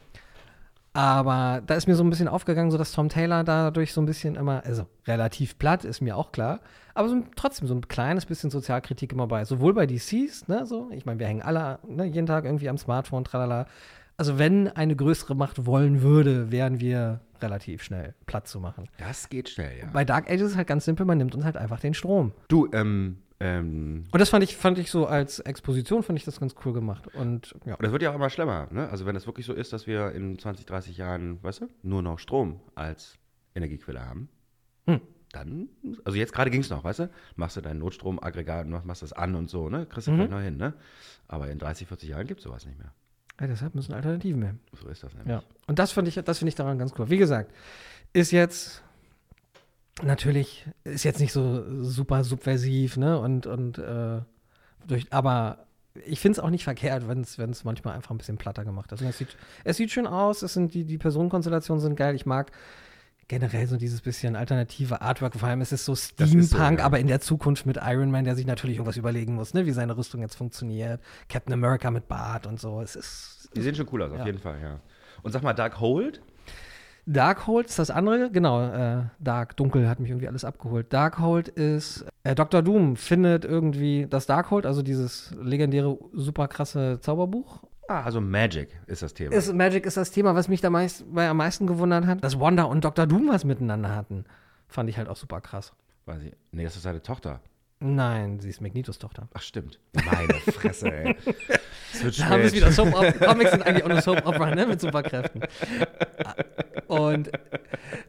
aber da ist mir so ein bisschen aufgegangen, so dass Tom Taylor dadurch so ein bisschen immer, also relativ platt, ist mir auch klar, aber so, trotzdem so ein kleines bisschen Sozialkritik immer bei. Sowohl bei DCs, ne, so, ich meine, wir hängen alle ne, jeden Tag irgendwie am Smartphone, tralala. Also wenn eine größere Macht wollen würde, wären wir relativ schnell platt zu machen. Das geht schnell, ja. Bei Dark Ages ist es halt ganz simpel, man nimmt uns halt einfach den Strom. Du, ähm, ähm, Und das fand ich, fand ich so als Exposition, fand ich das ganz cool gemacht. Und ja. Und das wird ja auch immer schlimmer, ne? Also wenn es wirklich so ist, dass wir in 20, 30 Jahren, weißt du, nur noch Strom als Energiequelle haben, Hm. dann, also jetzt gerade ging es noch, weißt du, machst du dein Notstromaggregat, machst, machst das an und so, ne? Kriegst du Mhm. vielleicht noch hin, ne? Aber in 30, 40 Jahren gibt es sowas nicht mehr. ja, deshalb müssen Alternativen her. So ist das nämlich. Ja. Und das finde ich, das finde ich daran ganz cool. Wie gesagt, ist jetzt natürlich, ist jetzt nicht so super subversiv, ne? Und, und äh, durch, aber ich finde es auch nicht verkehrt, wenn es manchmal einfach ein bisschen platter gemacht ist. Und es sieht, es sieht schön aus, es sind die, die Personenkonstellationen sind geil. Ich mag generell so dieses bisschen alternative Artwork, vor allem es ist so ist so, Steampunk, ja. aber in der Zukunft mit Iron Man, der sich natürlich irgendwas überlegen muss, ne? wie seine Rüstung jetzt funktioniert. Captain America mit Bart und so. Es ist Die sehen schon cool aus, auf Ja. jeden Fall, ja. Und sag mal, Dark Hold? Darkhold ist das andere, genau. Äh, Dark, dunkel hat mich irgendwie alles abgeholt. Darkhold ist, äh, Dr. Doom findet irgendwie das Darkhold, also dieses legendäre, super krasse Zauberbuch. Ah, also Magic ist das Thema. Ist, Magic ist das Thema, was mich da meist, bei am meisten gewundert hat. Dass Wanda und Dr. Doom was miteinander hatten. Fand ich halt auch super krass. Weiß ich. Nee, das ist seine Tochter. Nein, sie ist Magnetos Tochter. Ach, stimmt. Meine Fresse, ey. Es wird Da haben wir es wieder. Soap Comics sind eigentlich auch eine Soap Opera, ne? Mit Superkräften. Und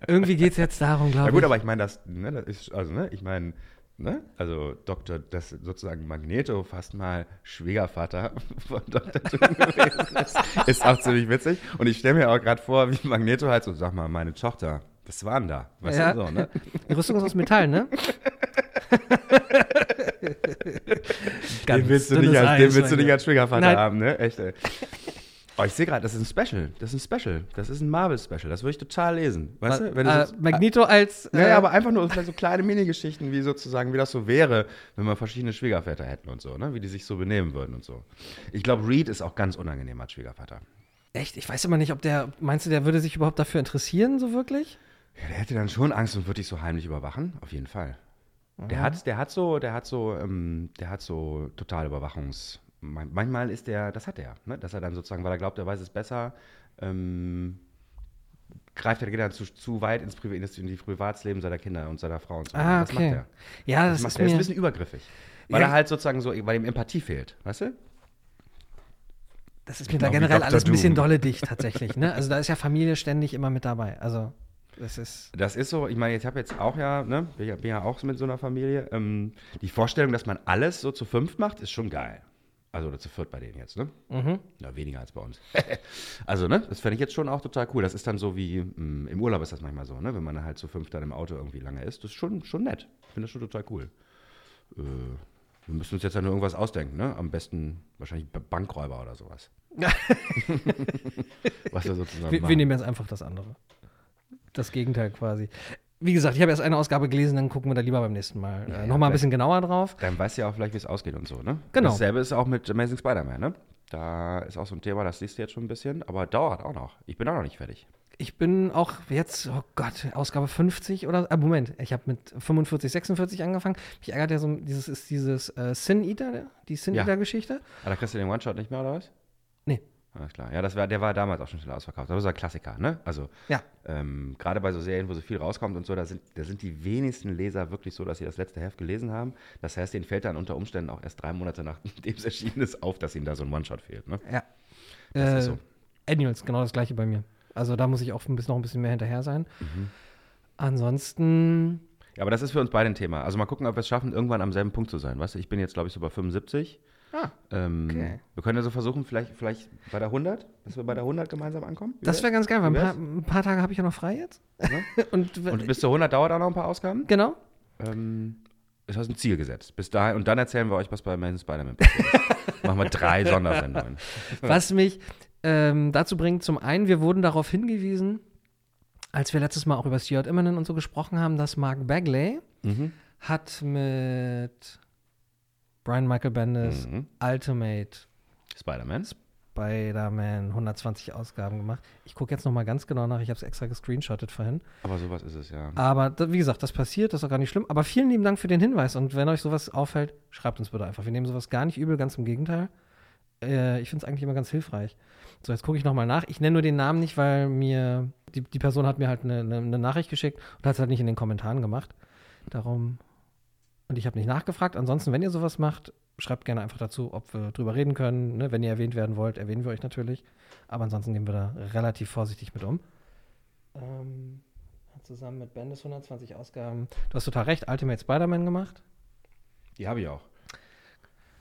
irgendwie geht es jetzt darum, glaube Ja ich. gut, aber ich meine, das, ne, das ist, also, ne, ich meine, ne, also Dr., das sozusagen Magneto fast mal Schwiegervater von Dr. Doom gewesen ist, ist auch ziemlich witzig. Und ich stelle mir auch gerade vor, wie Magneto halt so, sag mal, meine Tochter, was war denn da? Weißt Ja. so, ne? Die Rüstung ist aus Metall, ne? Den willst du nicht als, den willst du nicht als Schwiegervater Nein. haben, ne? Echt, ey. Oh, ich sehe gerade, das ist ein Special. Das ist ein Special. Das ist ein Marvel-Special. Das würde ich total lesen. Weißt du? Wenn du äh, so, Magneto als. Äh, aber einfach nur vielleicht so kleine Minigeschichten, wie sozusagen, wie das so wäre, wenn wir verschiedene Schwiegerväter hätten und so, ne? Wie die sich so benehmen würden und so. Ich glaube, Reed ist auch ganz unangenehm als Schwiegervater. Echt? Ich weiß immer nicht, ob der. Meinst du, der würde sich überhaupt dafür interessieren, so wirklich? Ja, der hätte dann schon Angst und würde dich so heimlich überwachen, auf jeden Fall. Der hat, der hat so, der hat so, ähm, der hat so total Überwachungs. man- Manchmal ist der, das hat er, ne? dass er dann sozusagen, weil er glaubt, er weiß es besser, ähm, greift er dann zu, zu weit ins, Priva- ins, in die Privatsleben seiner Kinder und seiner Frau und so. Ah, Das okay. macht er. Ja, Das das, macht ist er. Er ist ein mir. bisschen übergriffig. Weil Ja. er halt sozusagen so, weil ihm Empathie fehlt, weißt du? Das ist mir da Genau wie generell alles ein bisschen dolle dicht, tatsächlich. Ne? Also da ist ja Familie ständig immer mit dabei. Also, das ist. Das ist so, ich meine, ich habe jetzt auch ja, ne, bin ja, bin ja auch mit so einer Familie. Ähm, die Vorstellung, dass man alles so zu fünft macht, ist schon geil. Also oder zu viert bei denen jetzt, ne? Mhm. Na, weniger als bei uns. also, ne, das fände ich jetzt schon auch total cool. Das ist dann so wie, mh, im Urlaub ist das manchmal so, ne? Wenn man halt zu fünft dann im Auto irgendwie lange ist. Das ist schon, schon nett. Ich finde das schon total cool. Äh, wir müssen uns jetzt ja nur irgendwas ausdenken, ne? Am besten wahrscheinlich Bankräuber oder sowas. Was wir sozusagen Wir, machen. wir nehmen jetzt einfach das andere. Das Gegenteil quasi. Wie gesagt, ich habe erst eine Ausgabe gelesen, dann gucken wir da lieber beim nächsten Mal Ja, äh, ja, nochmal ein bisschen genauer drauf. Dann weißt du ja auch vielleicht, wie es ausgeht und so, ne? Genau. Dasselbe ist auch mit Amazing Spider-Man, ne? Da ist auch so ein Thema, das liest du jetzt schon ein bisschen, aber dauert auch noch. Ich bin auch noch nicht fertig. Ich bin auch jetzt, oh Gott, Ausgabe 50 oder, ah, Moment, ich habe mit 45, 46 angefangen. Mich ärgert ja so, dieses ist dieses äh, Sin Eater, die Sin Ja. Eater-Geschichte. Ah, da kriegst du den One-Shot nicht mehr, oder was? Alles klar. Ja, das war, der war damals auch schon schnell ausverkauft. Das ist ein Klassiker, ne? Also, Ja. ähm, gerade bei so Serien, wo so viel rauskommt und so, da sind, da sind die wenigsten Leser wirklich so, dass sie das letzte Heft gelesen haben. Das heißt, denen fällt dann unter Umständen auch erst drei Monate nachdem es erschienen ist auf, dass ihnen da so ein One-Shot fehlt, ne? Ja. Das äh, ist so. Annuals, genau das gleiche bei mir. Also da muss ich auch ein bisschen, noch ein bisschen mehr hinterher sein. Mhm. Ansonsten, Ja, aber das ist für uns beide ein Thema. Also mal gucken, ob wir es schaffen, irgendwann am selben Punkt zu sein. Weißt du, ich bin jetzt, glaube ich, so bei 75. ah, Ähm, Okay. Wir können ja so versuchen, vielleicht, vielleicht bei der 100, dass wir bei der 100 gemeinsam ankommen. Das wäre ganz geil, weil ein paar, ein paar Tage habe ich ja noch frei jetzt. Ja. und, Und bis zur 100 dauert auch noch ein paar Ausgaben. genau. Ähm, ist uns ein Ziel gesetzt. Bis dahin, und dann erzählen wir euch, was bei Amazing Spider-Man passiert ist. Machen wir drei Sondersendungen. Was mich ähm, dazu bringt, zum einen, wir wurden darauf hingewiesen, als wir letztes Mal auch über Stuart Immonen und so gesprochen haben, dass Mark Bagley Mhm. hat mit Brian Michael Bendis Mhm. Ultimate Spider-Man. Spider-Man 120 Ausgaben gemacht. Ich gucke jetzt noch mal ganz genau nach. Ich habe es extra gescreenshottet vorhin. Aber sowas ist es ja. Aber wie gesagt, das passiert, das ist auch gar nicht schlimm. Aber vielen lieben Dank für den Hinweis. Und wenn euch sowas auffällt, schreibt uns bitte einfach. Wir nehmen sowas gar nicht übel, ganz im Gegenteil. Äh, ich finde es eigentlich immer ganz hilfreich. So, jetzt gucke ich noch mal nach. Ich nenne nur den Namen nicht, weil mir die, die Person hat mir halt eine, eine, eine Nachricht geschickt und hat es halt nicht in den Kommentaren gemacht. Darum. Und ich habe nicht nachgefragt. Ansonsten, wenn ihr sowas macht, schreibt gerne einfach dazu, ob wir drüber reden können. Ne? Wenn ihr erwähnt werden wollt, erwähnen wir euch natürlich. Aber ansonsten gehen wir da relativ vorsichtig mit um. Ähm, zusammen mit Bendis 120 Ausgaben. Du hast total recht, Ultimate Spider-Man gemacht. Die habe ich auch.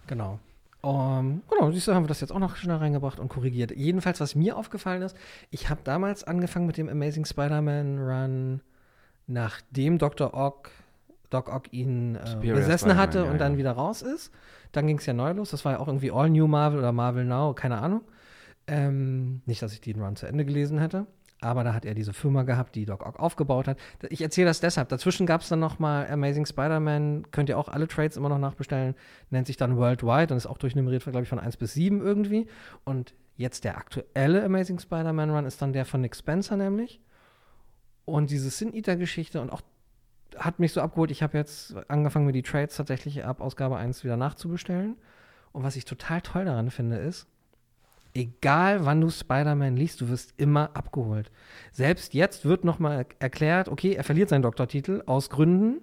Genau. Um, genau, siehst du, haben wir das jetzt auch noch schnell reingebracht und korrigiert. Jedenfalls, was mir aufgefallen ist, ich habe damals angefangen mit dem Amazing Spider-Man Run, nachdem Dr. Ock, Doc Ock ihn äh, besessen hatte ja, und dann ja. wieder raus ist. Dann ging es ja neu los. Das war ja auch irgendwie All New Marvel oder Marvel Now, keine Ahnung. Ähm, nicht, dass ich den Run zu Ende gelesen hätte. Aber da hat er diese Firma gehabt, die Doc Ock aufgebaut hat. Ich erzähle das deshalb. Dazwischen gab es dann noch mal Amazing Spider-Man. Könnt ihr auch alle Trades immer noch nachbestellen. Nennt sich dann Worldwide und ist auch durchnummeriert, glaube ich, von 1 bis 7 irgendwie. Und jetzt der aktuelle Amazing Spider-Man Run ist dann der von Nick Spencer nämlich. Und diese Sin Eater-Geschichte und auch hat mich so abgeholt. Ich habe jetzt angefangen, mir die Trades tatsächlich ab Ausgabe 1 wieder nachzubestellen. Und was ich total toll daran finde, ist, egal wann du Spider-Man liest, du wirst immer abgeholt. Selbst jetzt wird nochmal erklärt, okay, er verliert seinen Doktortitel aus Gründen,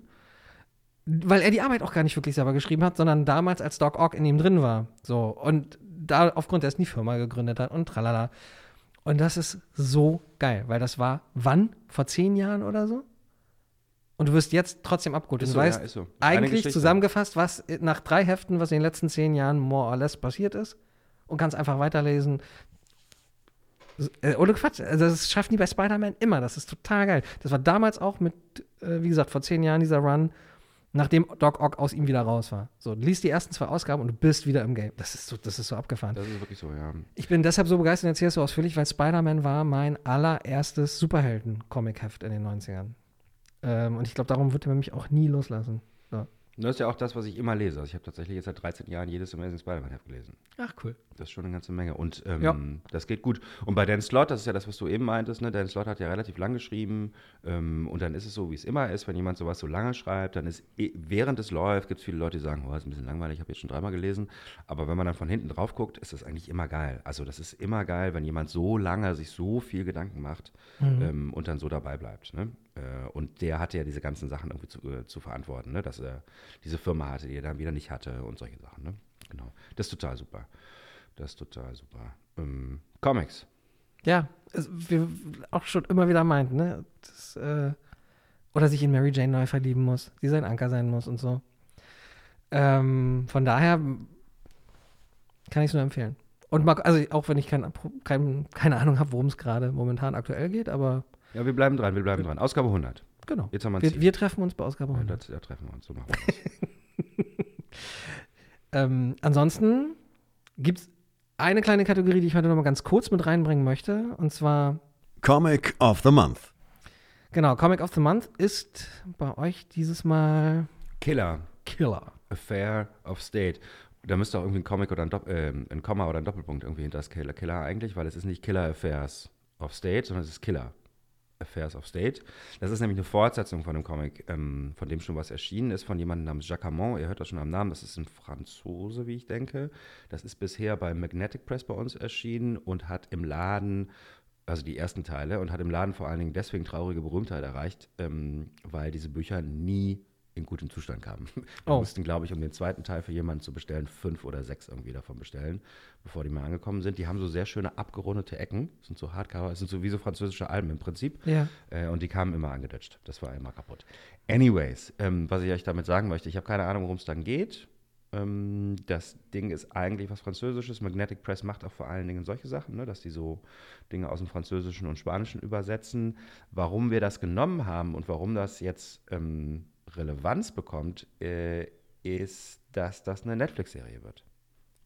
weil er die Arbeit auch gar nicht wirklich selber geschrieben hat, sondern damals als Doc Ock in ihm drin war. So. Und da aufgrund dessen die Firma gegründet hat und tralala. Und das ist so geil, weil das war wann? Vor zehn Jahren oder so? Und du wirst jetzt trotzdem abgeholt. Ist du so, ja, weißt ist so. Eigentlich zusammengefasst, was nach drei Heften, was in den letzten zehn Jahren more or less passiert ist und kannst einfach weiterlesen. Äh, ohne Quatsch. Also das schaffen die bei Spider-Man immer. Das ist total geil. Das war damals auch mit, äh, wie gesagt, vor zehn Jahren dieser Run, nachdem Doc Ock aus ihm wieder raus war. So, du liest die ersten zwei Ausgaben und du bist wieder im Game. Das ist so, das ist so abgefahren. Das ist wirklich so, ja. Ich bin deshalb so begeistert und erzähle es so ausführlich, weil Spider-Man war mein allererstes Superhelden-Comic-Heft in den 90ern. Ähm, und ich glaube, darum wird er mich auch nie loslassen. So. Und das ist ja auch das, was ich immer lese. Also ich habe tatsächlich jetzt seit 13 Jahren jedes Amazing Spider-Man-Heft gelesen. Ach, cool. Das ist schon eine ganze Menge. Und ähm, Ja. das geht gut. Und bei Dan Slott, das ist ja das, was du eben meintest, ne? Dan Slott hat ja relativ lang geschrieben. Ähm, und dann ist es so, wie es immer ist, wenn jemand sowas so lange schreibt, dann ist, eh- während es läuft, gibt es viele Leute, die sagen, oh, ist ein bisschen langweilig, ich habe jetzt schon dreimal gelesen. Aber wenn man dann von hinten drauf guckt, ist das eigentlich immer geil. Also das ist immer geil, wenn jemand so lange sich so viel Gedanken macht ähm, und dann so dabei bleibt. Ne? Äh, und der hatte ja diese ganzen Sachen irgendwie zu, äh, zu verantworten, ne? dass er diese Firma hatte, die er dann wieder nicht hatte und solche Sachen. Ne? Genau. Das ist total super. Das ist total super. Ähm, Comics. Ja, es, wir auch schon immer wieder meinten, ne? Das, äh, oder sich in Mary Jane neu verlieben muss, die sein Anker sein muss und so. Ähm, von daher kann ich es nur empfehlen. Und mag, also auch wenn ich kein, kein, keine Ahnung habe, worum es gerade momentan aktuell geht, aber Ja, wir bleiben dran, wir bleiben dran. Ausgabe 100. genau. Jetzt haben wir Wir, wir treffen uns bei Ausgabe Ja, 100. das, ja, treffen wir uns. So machen wir das. Ähm, ansonsten gibt es eine kleine Kategorie, die ich heute noch mal ganz kurz mit reinbringen möchte. Und zwar Comic of the Month. Genau, Comic of the Month ist bei euch dieses Mal Killer. Killer. Affair of State. Da müsste auch irgendwie ein Comic oder ein, Dopp ähm, ein Komma oder ein Doppelpunkt irgendwie hinter das Killer, Killer eigentlich, weil es ist nicht Killer Affairs of State, sondern es ist Killer. Affairs of State. Das ist nämlich eine Fortsetzung von einem Comic, ähm, von dem schon was erschienen ist, von jemandem namens Jacques Hamon. Ihr hört das schon am Namen, das ist ein Franzose, wie ich denke. Das ist bisher bei Magnetic Press bei uns erschienen und hat im Laden also die ersten Teile, und hat im Laden vor allen Dingen deswegen traurige Berühmtheit erreicht, ähm, weil diese Bücher nie in gutem Zustand kamen. Wir Oh. mussten, glaube ich, um den zweiten Teil für jemanden zu bestellen, fünf oder sechs irgendwie davon bestellen, bevor die mal angekommen sind. Die haben so sehr schöne abgerundete Ecken, das sind so Hardcover, das sind so wie so französische Alben im Prinzip. Ja. Äh, und die kamen immer angedutscht. Das war immer kaputt. Anyways, ähm, was ich euch damit sagen möchte, ich habe keine Ahnung, worum es dann geht. Ähm, das Ding ist eigentlich was Französisches. Magnetic Press macht auch vor allen Dingen solche Sachen, ne, dass die so Dinge aus dem Französischen und Spanischen übersetzen. Warum wir das genommen haben und warum das jetzt ähm, Relevanz bekommt, äh, ist, dass das eine Netflix-Serie wird.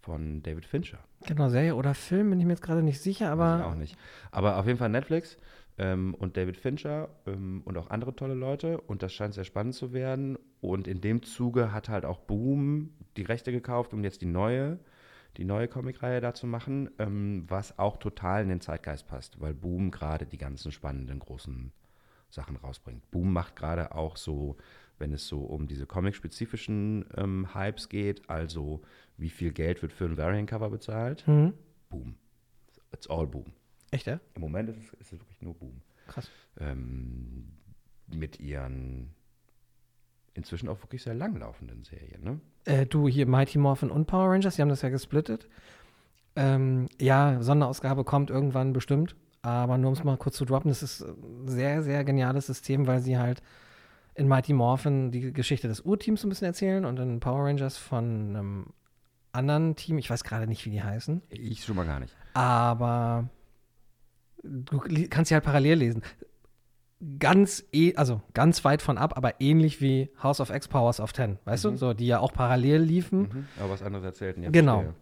Von David Fincher. Genau, Serie oder Film, bin ich mir jetzt gerade nicht sicher, Weiß aber ich auch nicht. Aber auf jeden Fall Netflix ähm, und David Fincher ähm, und auch andere tolle Leute. Und das scheint sehr spannend zu werden. Und in dem Zuge hat halt auch Boom die Rechte gekauft, um jetzt die neue, die neue Comicreihe da zu machen, ähm, was auch total in den Zeitgeist passt, weil Boom gerade die ganzen spannenden großen Sachen rausbringt. Boom macht gerade auch so, wenn es so um diese comic-spezifischen ähm, Hypes geht, also wie viel Geld wird für ein Variant-Cover bezahlt, hm, Boom. It's all Boom. echt, ja? Im Moment ist es, ist es wirklich nur Boom. Krass. Ähm, mit ihren inzwischen auch wirklich sehr langlaufenden Serien. Ne? Äh, du, hier Mighty Morphin und Power Rangers, die haben das ja gesplittet. Ähm, ja, Sonderausgabe kommt irgendwann bestimmt. Aber nur um es mal kurz zu droppen, das ist ein sehr, sehr geniales System, weil sie halt in Mighty Morphin die Geschichte des Urteams so ein bisschen erzählen und in Power Rangers von einem anderen Team, ich weiß gerade nicht, wie die heißen, Ich schon mal gar nicht. aber du kannst sie halt parallel lesen. Ganz, eh, also ganz weit von ab, aber ähnlich wie House of X Powers of Ten, weißt du? So, die ja auch parallel liefen. Mhm. Aber was anderes erzählten. Ja, Genau. verstehe.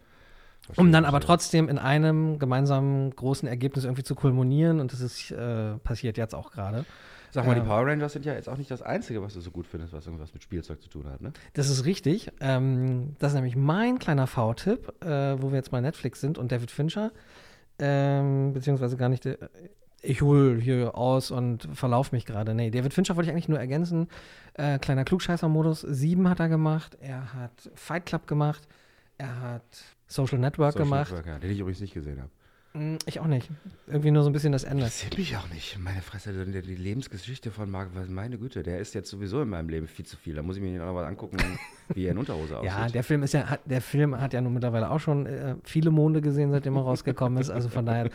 Verstehe, Um dann aber verstehe. trotzdem in einem gemeinsamen großen Ergebnis irgendwie zu kulminieren und das ist äh, passiert jetzt auch gerade. Sag mal, die ähm, Power Rangers sind ja jetzt auch nicht das Einzige, was du so gut findest, was irgendwas mit Spielzeug zu tun hat, ne? Das ist richtig. Ähm, das ist nämlich mein kleiner V-Tipp, äh, wo wir jetzt bei Netflix sind und David Fincher, ähm, beziehungsweise gar nicht, äh, ich hole hier aus und verlauf mich gerade. Nee, David Fincher wollte ich eigentlich nur ergänzen. Äh, kleiner Klugscheißer-Modus. Sieben hat er gemacht, er hat Fight Club gemacht, er hat Social Network Social gemacht. Network, ja, den ich übrigens nicht gesehen habe. Hm, Ich auch nicht. Irgendwie nur so ein bisschen das Ende. Interessiert mich auch nicht. Meine Fresse, die, Lebensgeschichte von Marc, was- meine Güte, der ist jetzt sowieso in meinem Leben viel zu viel. Da muss ich mir noch mal angucken, wie er in Unterhose aussieht. Ja, der Film ist ja, hat, der Film hat ja nun mittlerweile auch schon äh, viele Monde gesehen, seitdem er rausgekommen ist. Also von daher,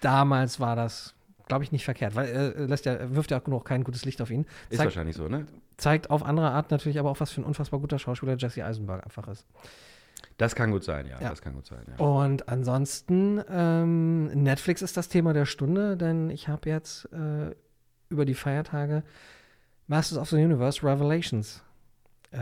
damals war das, glaube ich, nicht verkehrt, weil er äh, lässt ja, wirft ja auch noch kein gutes Licht auf ihn. ist Zeigt, wahrscheinlich so, ne? zeigt auf andere Art natürlich aber auch, was für ein unfassbar guter Schauspieler Jesse Eisenberg einfach ist. Das kann gut sein, ja. Ja. Das kann gut sein, ja. Und ansonsten, ähm, Netflix ist das Thema der Stunde, denn ich habe jetzt äh, über die Feiertage Masters of the Universe Revelations äh,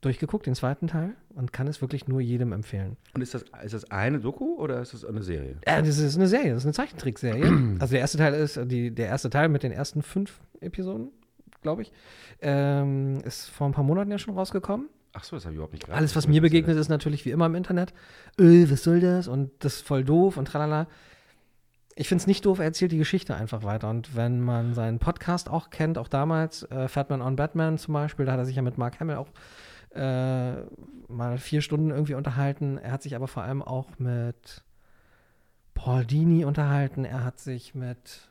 durchgeguckt, den zweiten Teil, und kann es wirklich nur jedem empfehlen. Und ist das, ist das eine Doku oder ist das eine Serie? Ja, das ist eine Serie, das ist eine Zeichentrickserie. also der erste Teil ist, die, der erste Teil mit den ersten fünf Episoden, glaube ich, ähm, ist vor ein paar Monaten ja schon rausgekommen. Ach so, das habe ich überhaupt nicht gerade. Alles, was mir begegnet, ist natürlich wie immer im Internet. Äh, was soll das? Und das ist voll doof und tralala. Ich finde es nicht doof, er erzählt die Geschichte einfach weiter. Und wenn man seinen Podcast auch kennt, auch damals, äh, Fatman on Batman zum Beispiel, da hat er sich ja mit Mark Hamill auch äh, mal vier Stunden irgendwie unterhalten. Er hat sich aber vor allem auch mit Paul Dini unterhalten. Er hat sich mit,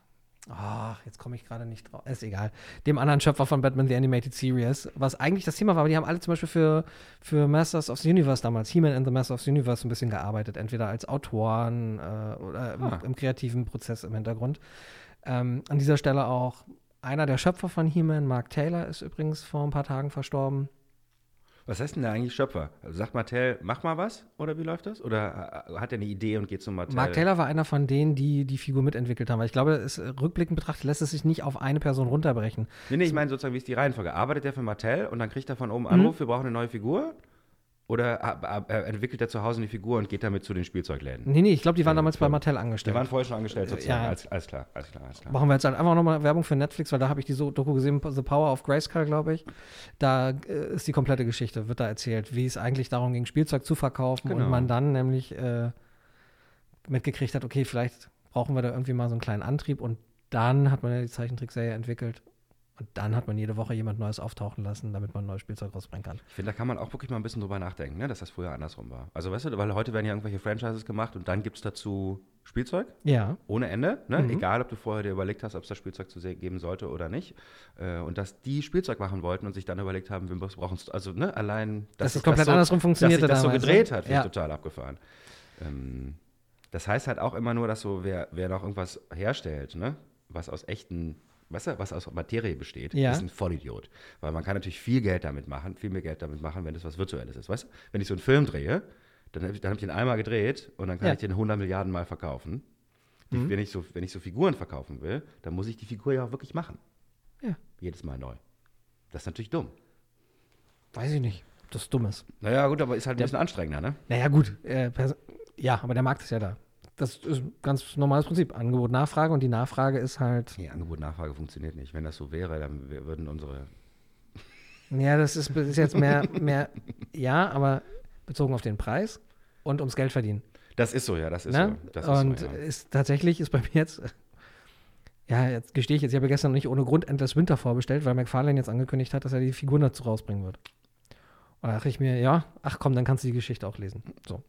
ach, jetzt komme ich gerade nicht drauf, ist egal, dem anderen Schöpfer von Batman The Animated Series, was eigentlich das Thema war, aber die haben alle zum Beispiel für, für Masters of the Universe damals, He-Man and the Masters of the Universe, ein bisschen gearbeitet, entweder als Autoren äh, oder im, Ah. im kreativen Prozess im Hintergrund. Ähm, an dieser Stelle auch einer der Schöpfer von He-Man, Mark Taylor, ist übrigens vor ein paar Tagen verstorben. Was heißt denn da eigentlich Schöpfer? Also sagt Mattel, mach mal was? Oder wie läuft das? Oder äh, hat er eine Idee und geht zum Mattel? Mark Taylor war einer von denen, die die Figur mitentwickelt haben. Weil ich glaube, es, äh, rückblickend betrachtet lässt es sich nicht auf eine Person runterbrechen. Nee, nee, ich meine sozusagen, wie ist die Reihenfolge? Arbeitet der für Mattel und dann kriegt er von oben Mhm. Anruf, wir brauchen eine neue Figur? Oder äh, äh, entwickelt er zu Hause eine Figur und geht damit zu den Spielzeugläden? Nee, nee, ich glaube, die waren Ja, damals bei. Mattel Die angestellt. waren vorher schon angestellt sozusagen. Ja. Alles, alles klar, alles klar, alles klar. Machen wir jetzt einfach nochmal Werbung für Netflix, weil da habe ich die so Doku gesehen, The Power of Grayskull, glaube ich. Da äh, ist die komplette Geschichte, wird da erzählt, wie es eigentlich darum ging, Spielzeug zu verkaufen Genau. und man dann nämlich äh, mitgekriegt hat, okay, vielleicht brauchen wir da irgendwie mal so einen kleinen Antrieb und dann hat man ja die Zeichentrickserie entwickelt. Und dann hat man jede Woche jemand Neues auftauchen lassen, damit man ein neues Spielzeug rausbringen kann. Ich finde, da kann man auch wirklich mal ein bisschen drüber nachdenken, ne? dass das früher andersrum war. Also weißt du, weil heute werden ja irgendwelche Franchises gemacht und dann gibt es dazu Spielzeug Ja. ohne Ende. Ne? Mhm. Egal, ob du vorher dir überlegt hast, ob es das Spielzeug zu geben sollte oder nicht. Äh, und dass die Spielzeug machen wollten und sich dann überlegt haben, wir brauchen es. Also ne, allein, Dass dass es komplett so, andersrum funktionierte Dass sich das so ne? gedreht hat, finde Ja. ich total abgefahren. Ähm, das heißt halt auch immer nur, dass so, wer, wer noch irgendwas herstellt, ne? was aus echten, weißt du, was aus Materie besteht, Ja. ist ein Vollidiot. Weil man kann natürlich viel Geld damit machen, viel mehr Geld damit machen, wenn das was Virtuelles ist. Weißt du, wenn ich so einen Film drehe, dann habe ich, hab ich den einmal gedreht und dann kann Ja. ich den 100 Milliarden Mal verkaufen. Die, Mhm. wenn, ich so, wenn ich so Figuren verkaufen will, dann muss ich die Figur ja auch wirklich machen. Ja. Jedes Mal neu. Das ist natürlich dumm. Weiß ich nicht, ob das dumm ist. Naja, gut, aber ist halt ein Der- bisschen anstrengender, ne? Naja, gut. Äh, ja, aber der Markt ist ja da. Das ist ein ganz normales Prinzip. Angebot, Nachfrage. Und die Nachfrage ist halt. Nee, Angebot, Nachfrage funktioniert nicht. Wenn das so wäre, dann würden unsere. Ja, das ist, ist jetzt mehr, mehr. Ja, aber bezogen auf den Preis und ums Geld verdienen. Das ist so, ja, das ist ne? so. Das und ist so, ja. ist tatsächlich ist bei mir jetzt. Ja, jetzt gestehe ich jetzt, ich habe gestern nicht ohne Grund Endless Winter vorbestellt, weil McFarlane jetzt angekündigt hat, dass er die Figuren dazu rausbringen wird. Und da dachte ich mir, ja, ach komm, dann kannst du die Geschichte auch lesen. So.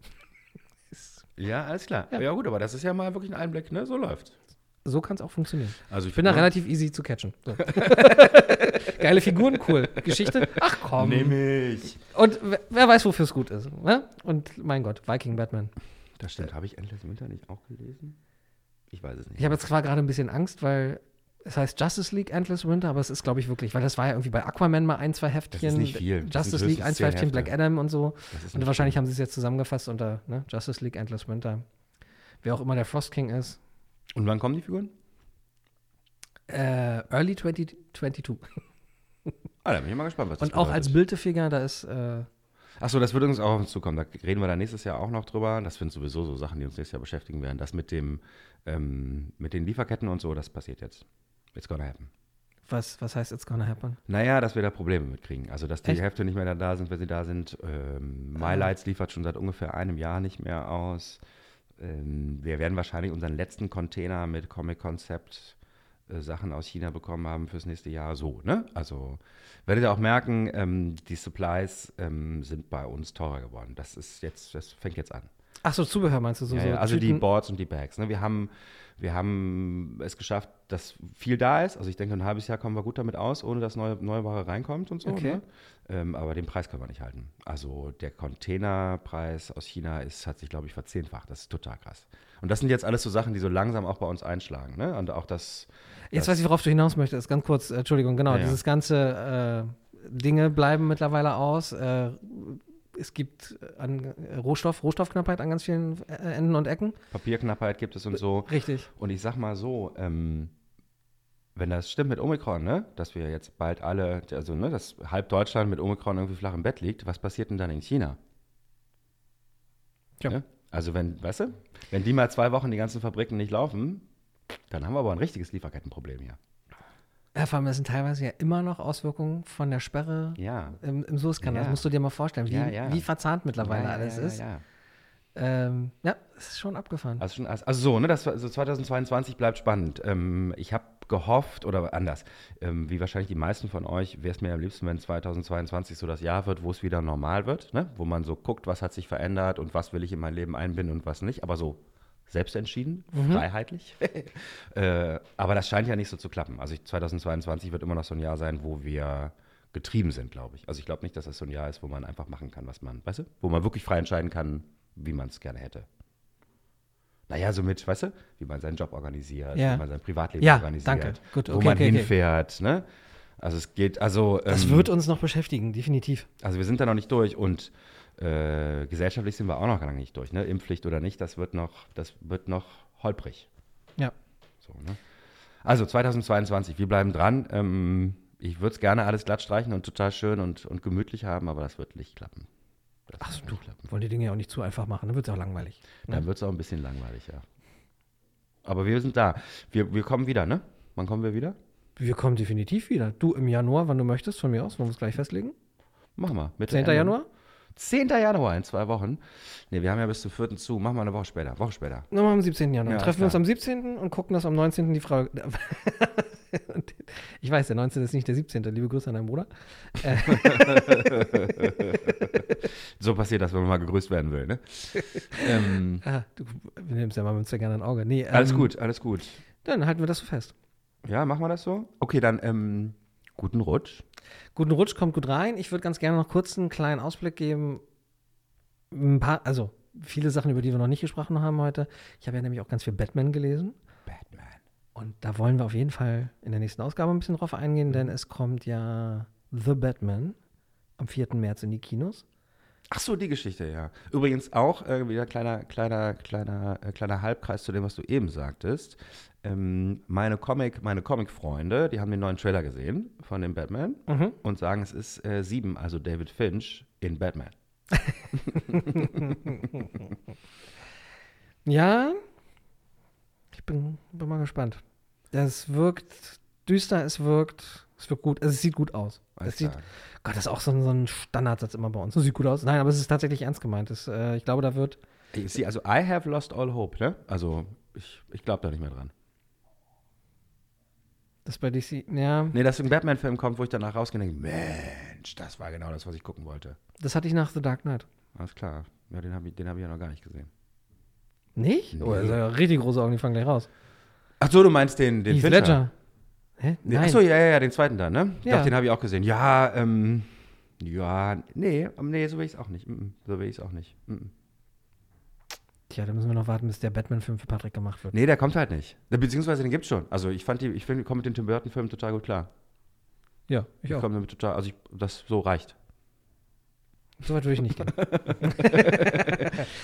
Ja, alles klar. Ja. Ja. gut, aber das ist ja mal wirklich ein Einblick, ne? So läuft. So kann es auch funktionieren. Also Ich bin da relativ easy zu catchen. So. Geile Figuren, cool. Geschichte, ach komm. Nehme ich. Und wer, wer weiß, wofür es gut ist. Ne? Und mein Gott, Viking Batman. Das stimmt. Habe ich Endless Winter nicht auch gelesen? Ich weiß es nicht. Ich habe jetzt zwar gerade ein bisschen Angst, weil es heißt Justice League Endless Winter, aber es ist, glaube ich, wirklich, weil das war ja irgendwie bei Aquaman mal ein, zwei Heftchen. nicht viel. Das Justice League ein, zwei Heftchen, Black Hefte. Adam und so. Das ist Und wahrscheinlich viel. haben sie es jetzt zusammengefasst unter ne? Justice League Endless Winter. Wer auch immer der Frost King ist. Und wann kommen die Figuren? Äh, Early 2022. Ah, da bin ich mal gespannt, was das Und auch als bedeutet. Bildefigure, da ist. Äh, Achso, das wird uns auch auf uns zukommen. Da reden wir dann nächstes Jahr auch noch drüber. Das sind sowieso so Sachen, die uns nächstes Jahr beschäftigen werden. Das mit dem, ähm, mit den Lieferketten und so, das passiert jetzt. It's gonna happen. was, was heißt It's Gonna Happen? Naja, dass wir da Probleme mitkriegen. Also, dass die Echt? Hefte nicht mehr da sind, wenn sie da sind. Ähm, MyLights liefert schon seit ungefähr einem Jahr nicht mehr aus. Ähm, wir werden wahrscheinlich unseren letzten Container mit Comic-Concept äh, Sachen aus China bekommen haben fürs nächste Jahr. So, ne? Also, werdet ihr auch merken, ähm, die Supplies ähm, sind bei uns teurer geworden. Das ist jetzt, das fängt jetzt an. Ach so, Zubehör meinst du so? Ja, so ja, also die Tüten? Boards und die Bags. Ne? Wir, haben, wir haben es geschafft, dass viel da ist. Also ich denke, ein halbes Jahr kommen wir gut damit aus, ohne dass neue, neue Ware reinkommt und so. Okay. Ne? Ähm, aber den Preis können wir nicht halten. Also der Containerpreis aus China ist, hat sich, glaube ich, verzehnfacht. Das ist total krass. Und das sind jetzt alles so Sachen, die so langsam auch bei uns einschlagen. Ne? Und auch das, Jetzt das weiß ich, worauf du hinaus möchtest. Ganz kurz, äh, Entschuldigung, genau. Ja, ja. Dieses ganze äh, Dinge bleiben mittlerweile aus. Äh, es gibt äh, an, äh, Rohstoff, Rohstoffknappheit an ganz vielen äh, Enden und Ecken. Papierknappheit gibt es und so. Richtig. Und ich sag mal so, ähm, wenn das stimmt mit Omikron, ne, dass wir jetzt bald alle, also ne, dass halb Deutschland mit Omikron irgendwie flach im Bett liegt, was passiert denn dann in China? Tja. Ne? Also wenn, weißt du, wenn die mal zwei Wochen die ganzen Fabriken nicht laufen, dann haben wir aber ein richtiges Lieferkettenproblem hier. Ja, vor allem, das sind teilweise ja immer noch Auswirkungen von der Sperre Ja. im, im Suezkanal. Ja. Das musst du dir mal vorstellen, wie, Ja, wie verzahnt mittlerweile alles ist. Ja, ja. Ähm, ja, es ist schon abgefahren. Also, schon, also so, ne, das, also 2022 bleibt spannend. Ähm, ich habe gehofft, oder anders, ähm, wie wahrscheinlich die meisten von euch, wäre es mir am liebsten, wenn 2022 so das Jahr wird, wo es wieder normal wird, ne? wo man so guckt, was hat sich verändert und was will ich in mein Leben einbinden und was nicht, aber so selbst entschieden, freiheitlich. äh, aber das scheint ja nicht so zu klappen. Also ich, 2022 wird immer noch so ein Jahr sein, wo wir getrieben sind, glaube ich. Also ich glaube nicht, dass das so ein Jahr ist, wo man einfach machen kann, was man, weißt du, wo man wirklich frei entscheiden kann, wie man es gerne hätte. Naja, so mit, weißt du, wie man seinen Job organisiert, Ja. wie man sein Privatleben Ja, organisiert, danke. Gut, wo okay, man okay, okay. hinfährt, ne? Also es geht, also das ähm, wird uns noch beschäftigen, definitiv. also wir sind da noch nicht durch und äh, gesellschaftlich sind wir auch noch lange nicht durch, ne? Impfpflicht oder nicht, das wird noch, das wird noch holprig. Ja. So, ne? Also 2022, wir bleiben dran. Ähm, ich würde es gerne alles glatt streichen und total schön und, und gemütlich haben, aber das wird nicht klappen. Das Ach, wird du nicht klappen. wollen die Dinge ja auch nicht zu einfach machen, dann wird es auch langweilig. Dann wird es auch ein bisschen langweilig, ja. Aber wir sind da. Wir, wir kommen wieder, ne? Wann kommen wir wieder? Wir kommen definitiv wieder. Du im Januar, wann du möchtest, von mir aus, wollen wir es gleich festlegen? Machen wir. Mitte, 10. Ende. Januar? 10. Januar in zwei Wochen. Ne, wir haben ja bis zum 4. zu. Machen wir eine Woche später. Woche später. Nochmal am 17. Januar. Ja, Treffen wir uns am 17. und gucken, dass am 19. die Frau. ich weiß, der 19. ist nicht der 17. Liebe Grüße an deinen Bruder. So passiert das, wenn man mal gegrüßt werden will, ne? ähm, Ah, du wir nehmen es ja mal mit sehr gerne ein Auge. Nee, alles ähm, gut, alles gut. Dann halten wir das so fest. Ja, machen wir das so? Okay, dann ähm, guten Rutsch. Guten Rutsch, kommt gut rein. Ich würde ganz gerne noch kurz einen kleinen Ausblick geben. Ein paar, also viele Sachen, über die wir noch nicht gesprochen haben heute. Ich habe ja nämlich auch ganz viel Batman gelesen. Batman. Und da wollen wir auf jeden Fall in der nächsten Ausgabe ein bisschen drauf eingehen, denn es kommt ja The Batman am 4. März in die Kinos. Ach so, die Geschichte, ja. Übrigens auch äh, wieder kleiner, kleiner, kleiner, äh, kleiner Halbkreis zu dem, was du eben sagtest. Ähm, meine Comic, meine Comic-Freunde, die haben den neuen Trailer gesehen von dem Batman Mhm. und sagen, es ist äh, sieben, also David Finch in Batman. Ja, ich bin, bin mal gespannt. Es wirkt düster, es wirkt, es wirkt gut, also es sieht gut aus. Alles Es sieht, klar. Gott, das ist auch so ein, so ein Standardsatz immer bei uns. Das sieht gut aus. Nein, aber es ist tatsächlich ernst gemeint. Es, äh, ich glaube, da wird, Ich, also I have lost all hope, ne? Also ich, ich glaube da nicht mehr dran. das bei DC, ja, Nee, dass ein Batman-Film kommt, wo ich danach rausgehe und denke, Mensch, das war genau das, was ich gucken wollte. das hatte ich nach The Dark Knight. Alles klar. Ja, den habe ich, den hab ich ja noch gar nicht gesehen. Nicht? Nee. Oh, das ist ja richtig große Augen, die fangen gleich raus. Ach so, du meinst den, den Heath Fincher? Ledger. Hä? Nee, Nein. Achso, ja, ja, ja, den zweiten dann, ne? Ich Ja. dachte, den habe ich auch gesehen. Ja, ähm, ja, nee, ähm, nee, so will ich es auch nicht. Mm, mm, so will ich es auch nicht. Mm, mm. Tja, da müssen wir noch warten, bis der Batman-Film für Patrick gemacht wird. Nee, der kommt halt nicht. Beziehungsweise den gibt's schon. Also ich fand die, ich finde, ich komme mit den Tim Burton-Filmen total gut klar. Ja, ich Ich auch. komme damit total, also ich, das so reicht. So weit würde ich nicht gehen.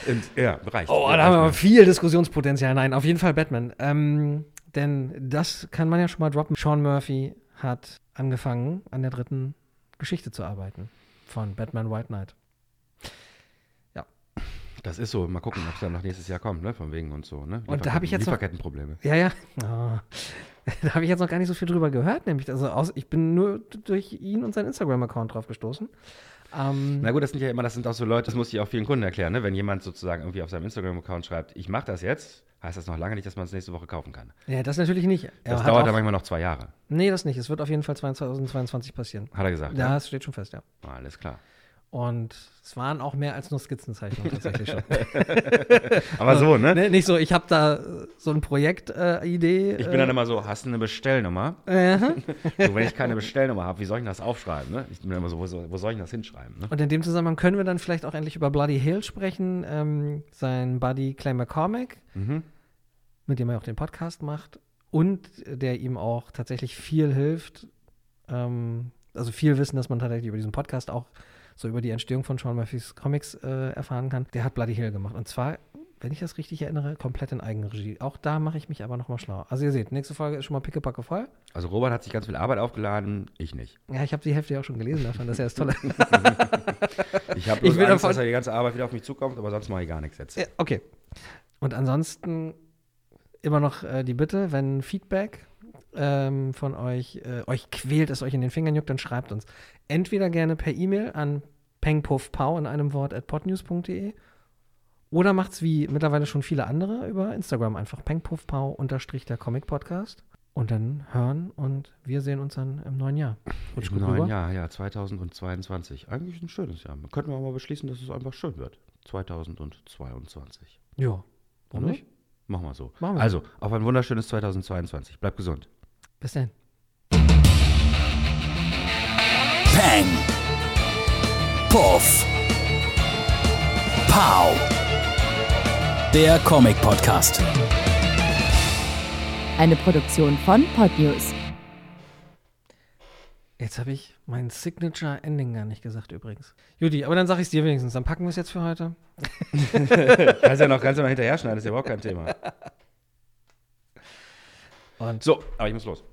Und, ja, reicht. Oh, Ja, da haben wir viel Diskussionspotenzial. Nein, auf jeden Fall Batman. Ähm, denn das kann man ja schon mal droppen. Sean Murphy hat angefangen, an der dritten Geschichte zu arbeiten von Batman White Knight. mir. Das ist so. Mal gucken, ob es dann noch nächstes Jahr kommt, ne? Von wegen und so, ne? Und da hab ich jetzt noch- Lieferkettenprobleme. Ja, ja. Oh. Da habe ich jetzt noch gar nicht so viel drüber gehört, nämlich. Also aus, ich bin nur durch ihn und seinen Instagram-Account drauf gestoßen. Ähm, Na gut, das sind ja immer, das sind auch so Leute, das muss ich auch vielen Kunden erklären, ne? Wenn jemand sozusagen irgendwie auf seinem Instagram-Account schreibt, ich mache das jetzt, heißt das noch lange nicht, dass man es nächste Woche kaufen kann. ja, das natürlich nicht. Das dauert dann manchmal noch zwei Jahre, Nee, das nicht. Es wird auf jeden Fall 2022 passieren. hat er gesagt. Ja, Ja, es steht schon fest, ja. alles klar. Und es waren auch mehr als nur Skizzenzeichnungen tatsächlich schon. Aber so, ne? Ne, nicht so, ich habe da äh, so ein Projektidee. Äh, Ich bin dann immer so, hast du eine Bestellnummer? äh, äh, So, wenn ich keine Bestellnummer habe, wie soll ich das aufschreiben? Ne? Ich bin immer so, wo, soll- wo soll ich denn das hinschreiben? Ne? Und in dem Zusammenhang können wir dann vielleicht auch endlich über Bloody Hill sprechen, ähm, sein Buddy Clay McCormack, Mhm. mit dem er auch den Podcast macht und der ihm auch tatsächlich viel hilft. Ähm, also viel Wissen, dass man tatsächlich über diesen Podcast auch so über die Entstehung von Sean Murphys Comics äh, erfahren kann. Der hat Bloody Hill gemacht. Und zwar, wenn ich das richtig erinnere, komplett in Eigenregie. Auch da mache ich mich aber nochmal schlau. Also ihr seht, nächste Folge ist schon mal pickepacke voll. Also Robert hat sich ganz viel Arbeit aufgeladen, ich nicht. Ja, ich habe die Hälfte ja auch schon gelesen davon, das ist ja das Tolle. Ich habe bloß Angst, davon- dass da die ganze Arbeit wieder auf mich zukommt, aber sonst mache ich gar nichts jetzt. Ja, okay. Und ansonsten immer noch äh, die Bitte, wenn Feedback ähm, von euch äh, euch quält, es euch in den Fingern juckt, dann schreibt uns entweder gerne per E-Mail an pengpuffpau in einem Wort at podnews.de oder macht's wie mittlerweile schon viele andere über Instagram einfach pengpuffpau unterstrich der Comic Podcast und dann hören und wir sehen uns dann im neuen Jahr. Rutsch Im neuen rüber. Jahr, ja, 2022. Eigentlich ein schönes Jahr. Könnten wir auch mal beschließen, dass es einfach schön wird. 2022. Ja. Warum Oder? nicht? Machen wir so. Machen wir also, auf ein wunderschönes 2022. Bleibt gesund. Bis dann. Peng. Puff. Pow. Der Comic Podcast. Eine Produktion von Podnews. Jetzt habe ich mein Signature Ending gar nicht gesagt übrigens. Judy, aber dann sage ich es dir wenigstens. Dann packen wir es jetzt für heute. Kannst ja noch, kannst ja noch hinterher schneiden, ist ja überhaupt kein Thema. Und So, aber ich muss los.